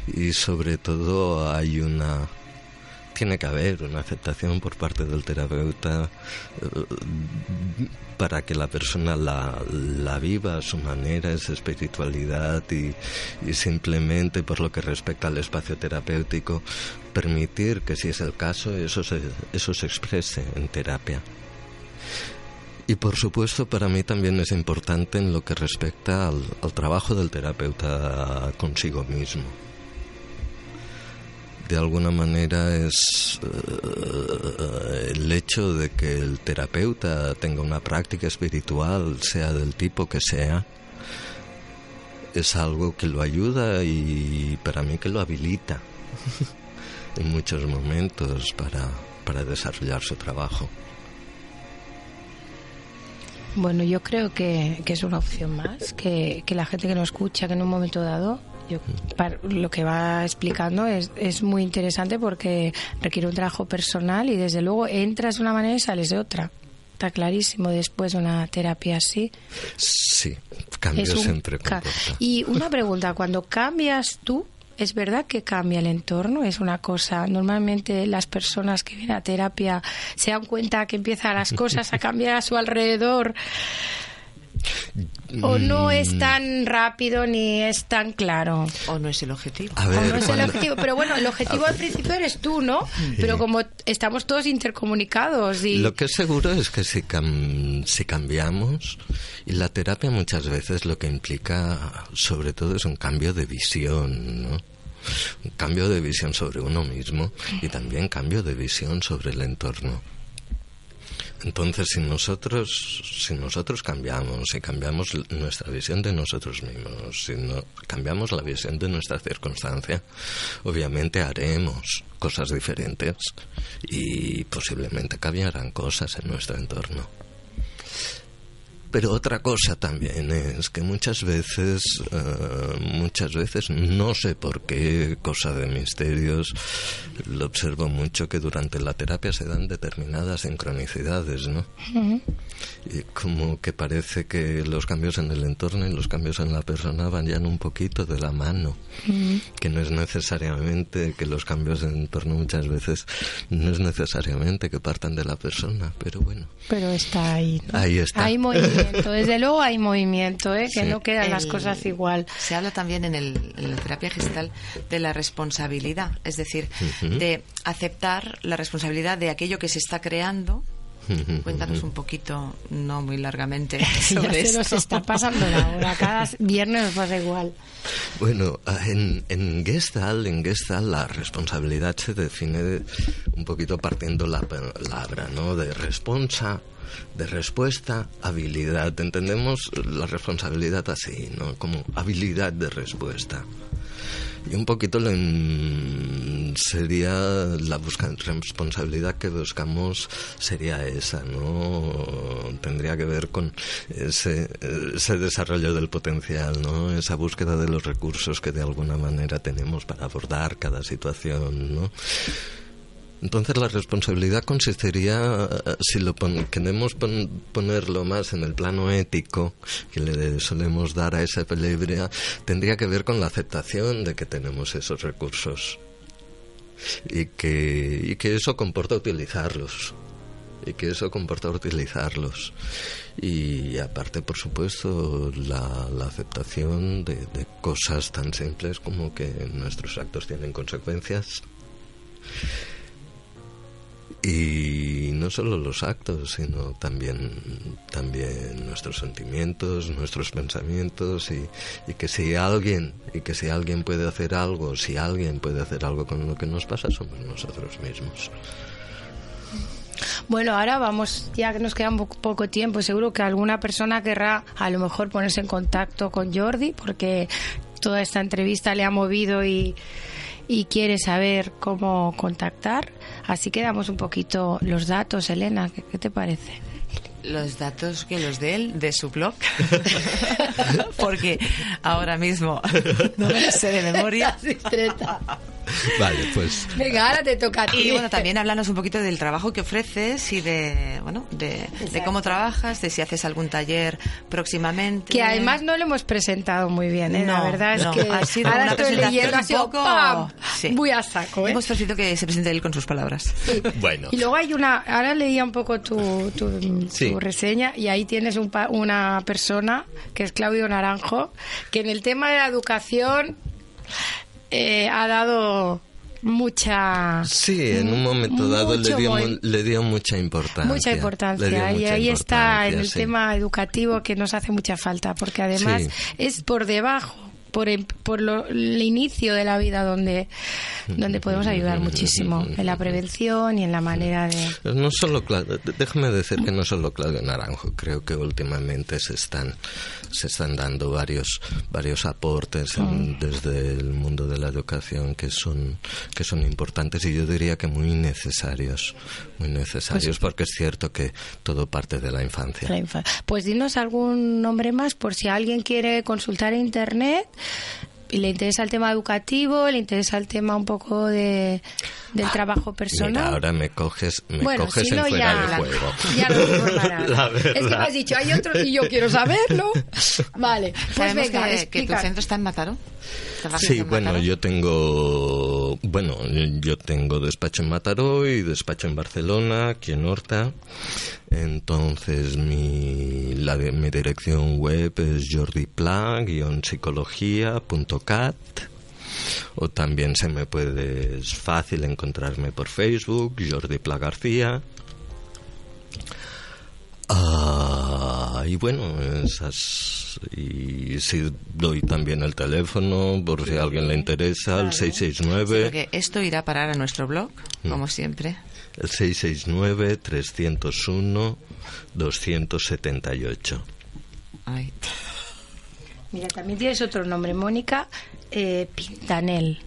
Y sobre todo hay una tiene que haber una aceptación por parte del terapeuta eh, para que la persona la, la, viva a su manera, esa espiritualidad y, y, simplemente por lo que respecta al espacio terapéutico, permitir que si es el caso eso se, eso se exprese en terapia. Y por supuesto para mí también es importante en lo que respecta al, trabajo del terapeuta consigo mismo. De alguna manera es eh, el hecho de que el terapeuta tenga una práctica espiritual, sea del tipo que sea, es algo que lo ayuda y para mí que lo habilita en muchos momentos para, para desarrollar su trabajo. Bueno, yo creo que, es una opción más, que, la gente que nos escucha, que en un momento dado yo, lo que va explicando es, es muy interesante porque requiere un trabajo personal y desde luego entras de una manera y sales de otra. Está clarísimo después de una terapia así. Sí, cambio siempre. y una pregunta, cuando cambias tú, es verdad que cambia el entorno, es una cosa. Normalmente las personas que vienen a terapia se dan cuenta que empiezan las cosas a cambiar a su alrededor. O no es mm. tan rápido ni es tan claro. O no es el objetivo. o no es el objetivo. Pero bueno, el objetivo al principio eres tú, ¿no? Pero como estamos todos intercomunicados y... Lo que es seguro es que si, si cambiamos, y la terapia muchas veces lo que implica sobre todo es un cambio de visión, ¿no? Un cambio de visión sobre uno mismo y también cambio de visión sobre el entorno. Entonces, si nosotros, si nosotros cambiamos, si cambiamos nuestra visión de nosotros mismos, si no, cambiamos la visión de nuestra circunstancia, obviamente haremos cosas diferentes y posiblemente cambiarán cosas en nuestro entorno. Pero otra cosa también es que muchas veces, eh, muchas veces, no sé por qué, cosa de misterios, lo observo mucho que durante la terapia se dan determinadas sincronicidades, ¿no? Y como que parece que los cambios en el entorno y los cambios en la persona van ya un poquito de la mano, que no es necesariamente que los cambios en el entorno muchas veces no es necesariamente que partan de la persona, pero bueno. Pero está ahí. Ahí está. Hay movimiento, desde luego hay movimiento, ¿eh? que no quedan las cosas igual. Se habla también en, el, en la terapia gestal de la responsabilidad, es decir, de aceptar la responsabilidad de aquello que se está creando Cuéntanos un poquito, no muy largamente, sobre ya se nos está pasando la hora. Cada viernes nos pasa igual. Bueno, en, en Gestalt, en Gestalt la responsabilidad se define un poquito partiendo la palabra, ¿no? De responsa, de respuesta, habilidad. Entendemos la responsabilidad así, ¿no? Como habilidad de respuesta. Y un poquito sería la responsabilidad que buscamos sería esa, ¿no? Tendría que ver con ese, ese desarrollo del potencial, ¿no? Esa búsqueda de los recursos que de alguna manera tenemos para abordar cada situación, ¿no? Entonces la responsabilidad consistiría, si lo queremos ponerlo más en el plano ético que le solemos dar a esa pelebria, tendría que ver con la aceptación de que tenemos esos recursos y que, eso comporta utilizarlos y que eso comporta utilizarlos. Y aparte por supuesto la, aceptación de cosas tan simples como que nuestros actos tienen consecuencias y no solo los actos, sino también, también nuestros sentimientos, nuestros pensamientos y, y, que si alguien, y que si alguien puede hacer algo, si alguien puede hacer algo con lo que nos pasa, somos nosotros mismos. Bueno, ahora vamos, ya que nos queda un poco tiempo, seguro que alguna persona querrá a lo mejor ponerse en contacto con Jordi, porque toda esta entrevista le ha movido y, y quiere saber cómo contactar. Así que damos un poquito los datos, Elena, ¿qué, te parece? Los datos que los de él, de su blog, porque ahora mismo no me sé de memoria. Vale, pues. Venga, ahora te toca a ti. Y bueno, también háblanos un poquito del trabajo que ofreces y de, bueno, de, cómo trabajas, de si haces algún taller próximamente. Que además no lo hemos presentado muy bien, ¿eh? No, la verdad es que ha sido ahora una estoy leyendo un poco... Muy a saco, ¿eh? Hemos preferido que se presente él con sus palabras. Bueno. Y luego hay una, ahora leía un poco tu, tu, reseña y ahí tienes un, una persona que es Claudio Naranjo, que en el tema de la educación eh, ha dado mucha sí en un momento dado le dio, le dio mucha importancia mucha importancia. y ahí está en el tema educativo que nos hace mucha falta porque además es por debajo por, el, por el inicio de la vida donde, donde podemos ayudar muchísimo en la prevención y en la manera de... No solo, déjame decir que no solo Claudio Naranjo, creo que últimamente se están, se están dando varios, varios aportes mm. desde el mundo de la educación que son, que son importantes y yo diría que muy necesarios, muy necesarios pues porque es cierto que todo parte de la infancia. Pues dinos algún nombre más por si alguien quiere consultar internet y le interesa el tema educativo, le interesa el tema un poco de, del trabajo personal. ahora me coges, me coges en fuera ya, de juego. Ya lo Es que me has dicho, hay otro y yo quiero saberlo. Vale, pues venga, que, que tu centro está en Mataró. Sí, bueno, yo tengo, bueno, yo tengo despacho en Mataró y despacho en Barcelona, aquí en Horta. Entonces mi, la, mi dirección web es jordipla-psicología.cat o también se me puede, es fácil encontrarme por Facebook, Jordi Pla García. Ah, y bueno, esas, y si doy también el teléfono por si a alguien le interesa, el 669. esto irá a parar a nuestro blog, mm. como siempre. El 669-301-278. Ay. Mira, también tienes otro nombre, Mónica eh, Pintanel.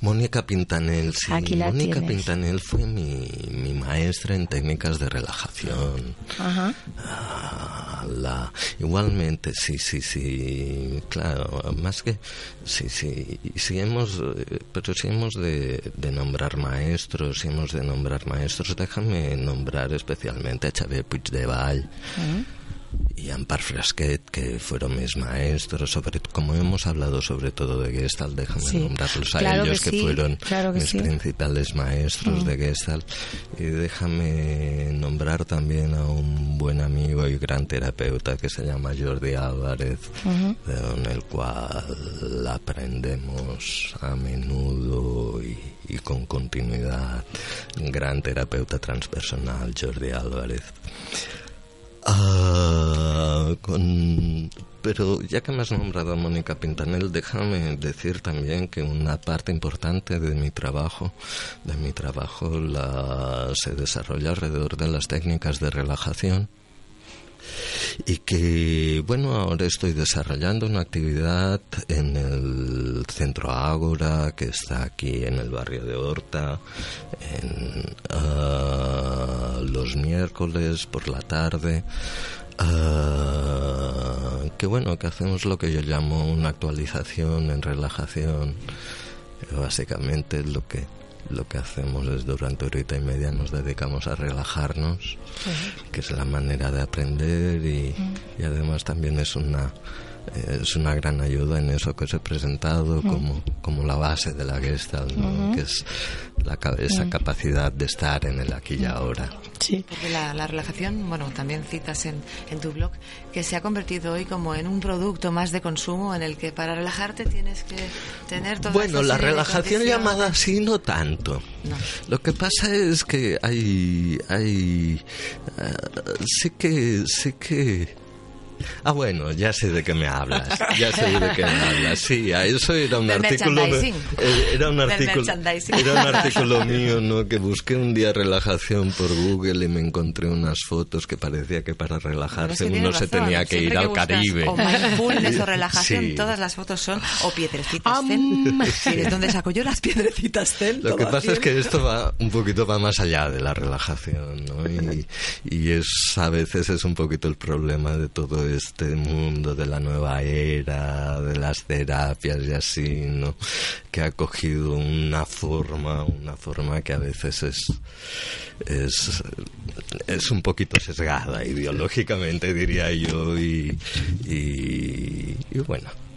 Mónica Pintanel, sí. Mónica Pintanel fue mi, mi, maestra en técnicas de relajación. Ajá. Ah, la igualmente sí sí sí claro más que sí sí si hemos eh, pero si hemos de, de nombrar maestros si hemos de nombrar maestros déjame nombrar especialmente a Xavier Puigdevall mm y Ampar Frasquet, que fueron mis maestros, sobre, como hemos hablado sobre todo de Gestalt, déjame nombrarlos a ellos, que, fueron mis principales maestros de mm. Gestalt, y déjame nombrar también a un buen amigo y gran terapeuta que se llama Jordi Álvarez, con el cual aprendemos a menudo y, y con continuidad, gran terapeuta transpersonal, Jordi Álvarez. Ah, con... Pero ya que me has nombrado a Mónica Pintanel, déjame decir también que una parte importante de mi trabajo, de mi trabajo, la, se desarrolla alrededor de las técnicas de relajación y que bueno ahora estoy desarrollando una actividad en el centro Ágora que está aquí en el barrio de Horta en, ah, los miércoles por la tarde ah, que bueno que hacemos lo que yo llamo una actualización en relajación básicamente lo que lo que hacemos es durante horita y media nos dedicamos a relajarnos, que es la manera de aprender y, y además también es una es una gran ayuda en eso que os he presentado como, como la base de la Gestalt, que es la, esa capacidad de estar en el aquí y ahora. Sí. Porque la, la, relajación, bueno, también citas en, en tu blog, que se ha convertido hoy como en un producto más de consumo en el que para relajarte tienes que tener todo Bueno, la relajación llamada así no tanto. Lo que pasa es que hay... hay uh, sí que... Sí que Ah, bueno, ya sé de qué me hablas. Ya sé de qué me hablas. Sí, eso era un artículo. Eh, era un artículo. Era un artículo mío, ¿no? Que busqué un día relajación por Google y me encontré unas fotos que parecía que para relajarse uno se tenía que ir al Caribe. O mindfulness o relajación, todas las fotos son o piedrecitas zen. ¿De dónde saco yo las piedrecitas zen? Lo que pasa es que esto va un poquito va más allá de la relajación, ¿no? Y, y es a veces es un poquito el problema de todo este mundo de la nueva era, de las terapias y así, ¿no? Que ha cogido una forma, una forma que a veces es, es, es un poquito sesgada ideológicamente, diría yo, y, y, y bueno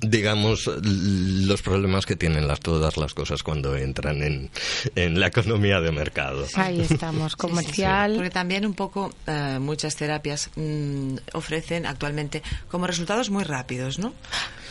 digamos, los problemas que tienen las, todas las cosas cuando entran en, en la economía de mercado. Ahí estamos, comercial. Porque también un poco eh, muchas terapias mm, ofrecen actualmente como resultados muy rápidos, ¿no?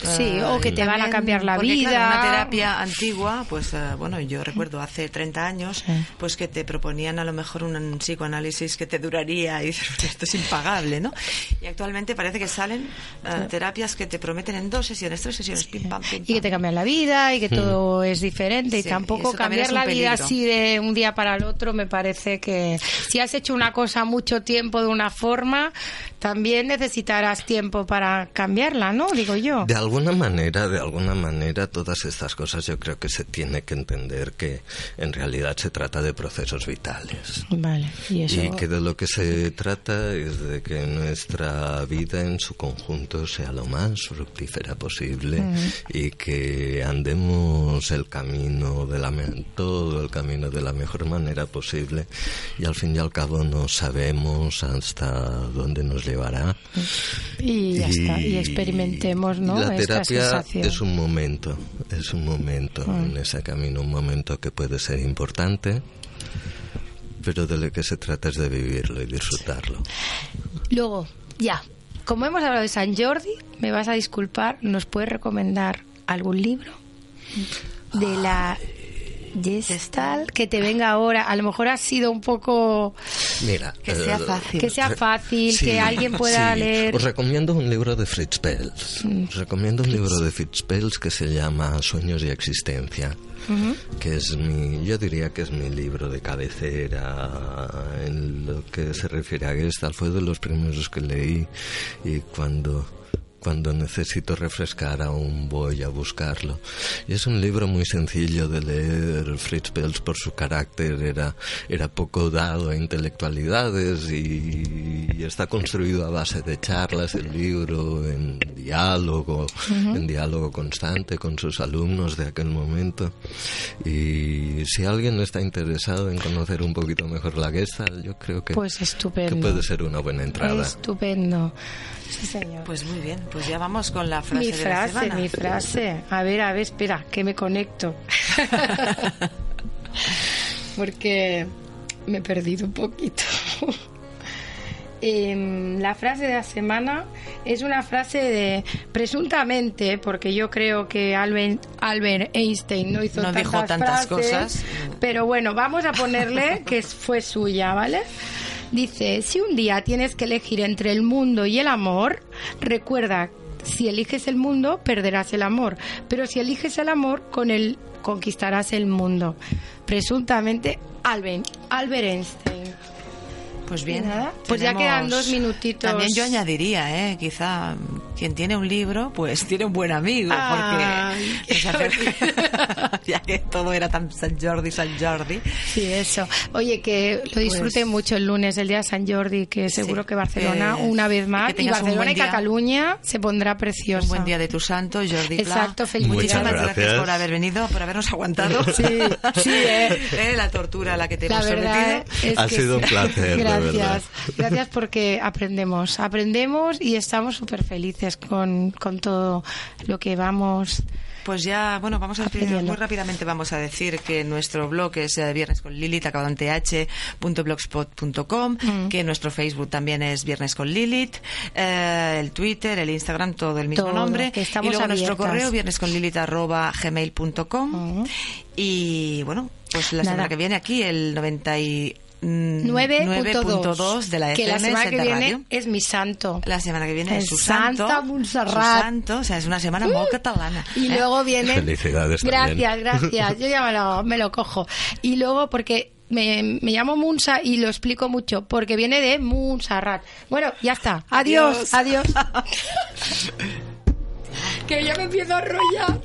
Sí, o que te van a cambiar la vida. una terapia antigua, pues eh, bueno, yo recuerdo hace 30 años, pues que te proponían a lo mejor un psicoanálisis que te duraría y esto es impagable, ¿no? Y actualmente parece que salen eh, terapias que te prometen en dos sesiones, tres sesiones, pim, pam, pim, Y que te cambian la vida y que todo es diferente y tampoco cambiar la vida así de un día para el otro me parece que si has hecho una cosa mucho tiempo de una forma, también necesitarás tiempo para cambiarla, ¿no? Digo yo. De alguna manera, de alguna manera, todas estas cosas yo creo que se tiene que entender que en realidad se trata de procesos vitales. Vale, y, eso... y que de lo que se trata es de que nuestra vida en su conjunto sea lo más fructífera posible y que andemos el camino de la todo el camino de la mejor manera posible y al fin y al cabo no sabemos hasta dónde nos llevará. Y ya está, y experimentemos, ¿no? La terapia es un momento, es un momento mm. en ese camino, un momento que puede ser importante, pero de lo que se trata es de vivirlo y disfrutarlo. Luego, ya, como hemos hablado de San Jordi, me vas a disculpar, ¿nos puedes recomendar algún libro de la Gestalt que te venga ahora. A lo mejor ha sido un poco. Mira, que sea eh, fácil. Que sea fácil, que alguien pueda leer. Os recomiendo un libro de Fritz Pels. Mm. Os recomiendo un libro de Fritz Pels que se llama Sueños y Existencia. que es mi, yo diría que es mi libro de cabecera en lo que se refiere a Gestalt, fue de los primeros que leí y cuando cuando necesito refrescar aún voy a buscarlo. Y es un libro muy sencillo de leer. Fritz Perls por su carácter era, era poco dado a intelectualidades y, está construido a base de charlas el libro, en diálogo, en diálogo constante con sus alumnos de aquel momento. Y si alguien está interesado en conocer un poquito mejor la Gestalt, yo creo que, pues estupendo. que puede ser una buena entrada. Estupendo. Sí, señor. Pues muy bien, pues ya vamos con la frase mi de frase, la semana. Mi frase, A ver, a ver, espera, que me conecto. Porque me he perdido un poquito. Em, la frase de la semana es una frase de presuntamente, porque yo creo que Albert, Albert Einstein no hizo no tantas, dijo tantas frases, cosas. Pero bueno, vamos a ponerle que fue suya, ¿vale? Dice, si un día tienes que elegir entre el mundo y el amor, recuerda, si eliges el mundo, perderás el amor, pero si eliges el amor, con él conquistarás el mundo. Presuntamente, Albert, Albert Einstein. Pues bien, nada, pues ya quedan dos minutitos. También yo añadiría, ¿eh? quizá quien tiene un libro, pues tiene un buen amigo, Ay, porque hacer... ya que todo era tan San Jordi, San Jordi. Sí, eso. Oye, que lo disfrute pues... mucho el lunes, el día de San Jordi, que seguro sí, que Barcelona, eh, una vez más, y Barcelona y Cataluña se pondrá preciosa. Un buen día de tu santo, Jordi Pla. Exacto, feliz Muchísimas gracias. gracias. por haber venido, por habernos aguantado. Sí, sí, eh. eh, la tortura a la que te la hemos verdad sometido. Es ha sido un placer. Gracias, gracias porque aprendemos, aprendemos y estamos súper felices con, con todo lo que vamos pues ya, bueno, vamos a muy rápidamente. Vamos a decir que nuestro blog es eh, viernes con Lilith, acabado en th.blogspot.com, mm. que nuestro Facebook también es viernes con Lilith, eh, el Twitter, el Instagram, todo el mismo todo, nombre. Que estamos y luego abiertas. nuestro correo viernes con Lilith arroba gmail.com. Mm. Y bueno, pues la Nada. semana que viene aquí el 90 y 9.2 de la que la FM semana que viene Radio. es mi santo La semana que viene es su santo. Santa Montserrat. Su santo, o sea, es una semana muy catalana. y ¿eh? luego viene Felicidades gracias también. gracias yo ya me lo, me lo cojo y luego porque me, me, llamo Munsa y lo explico mucho porque viene de Montserrat bueno ya está adiós adiós, adiós. que ya me empiezo a enrollar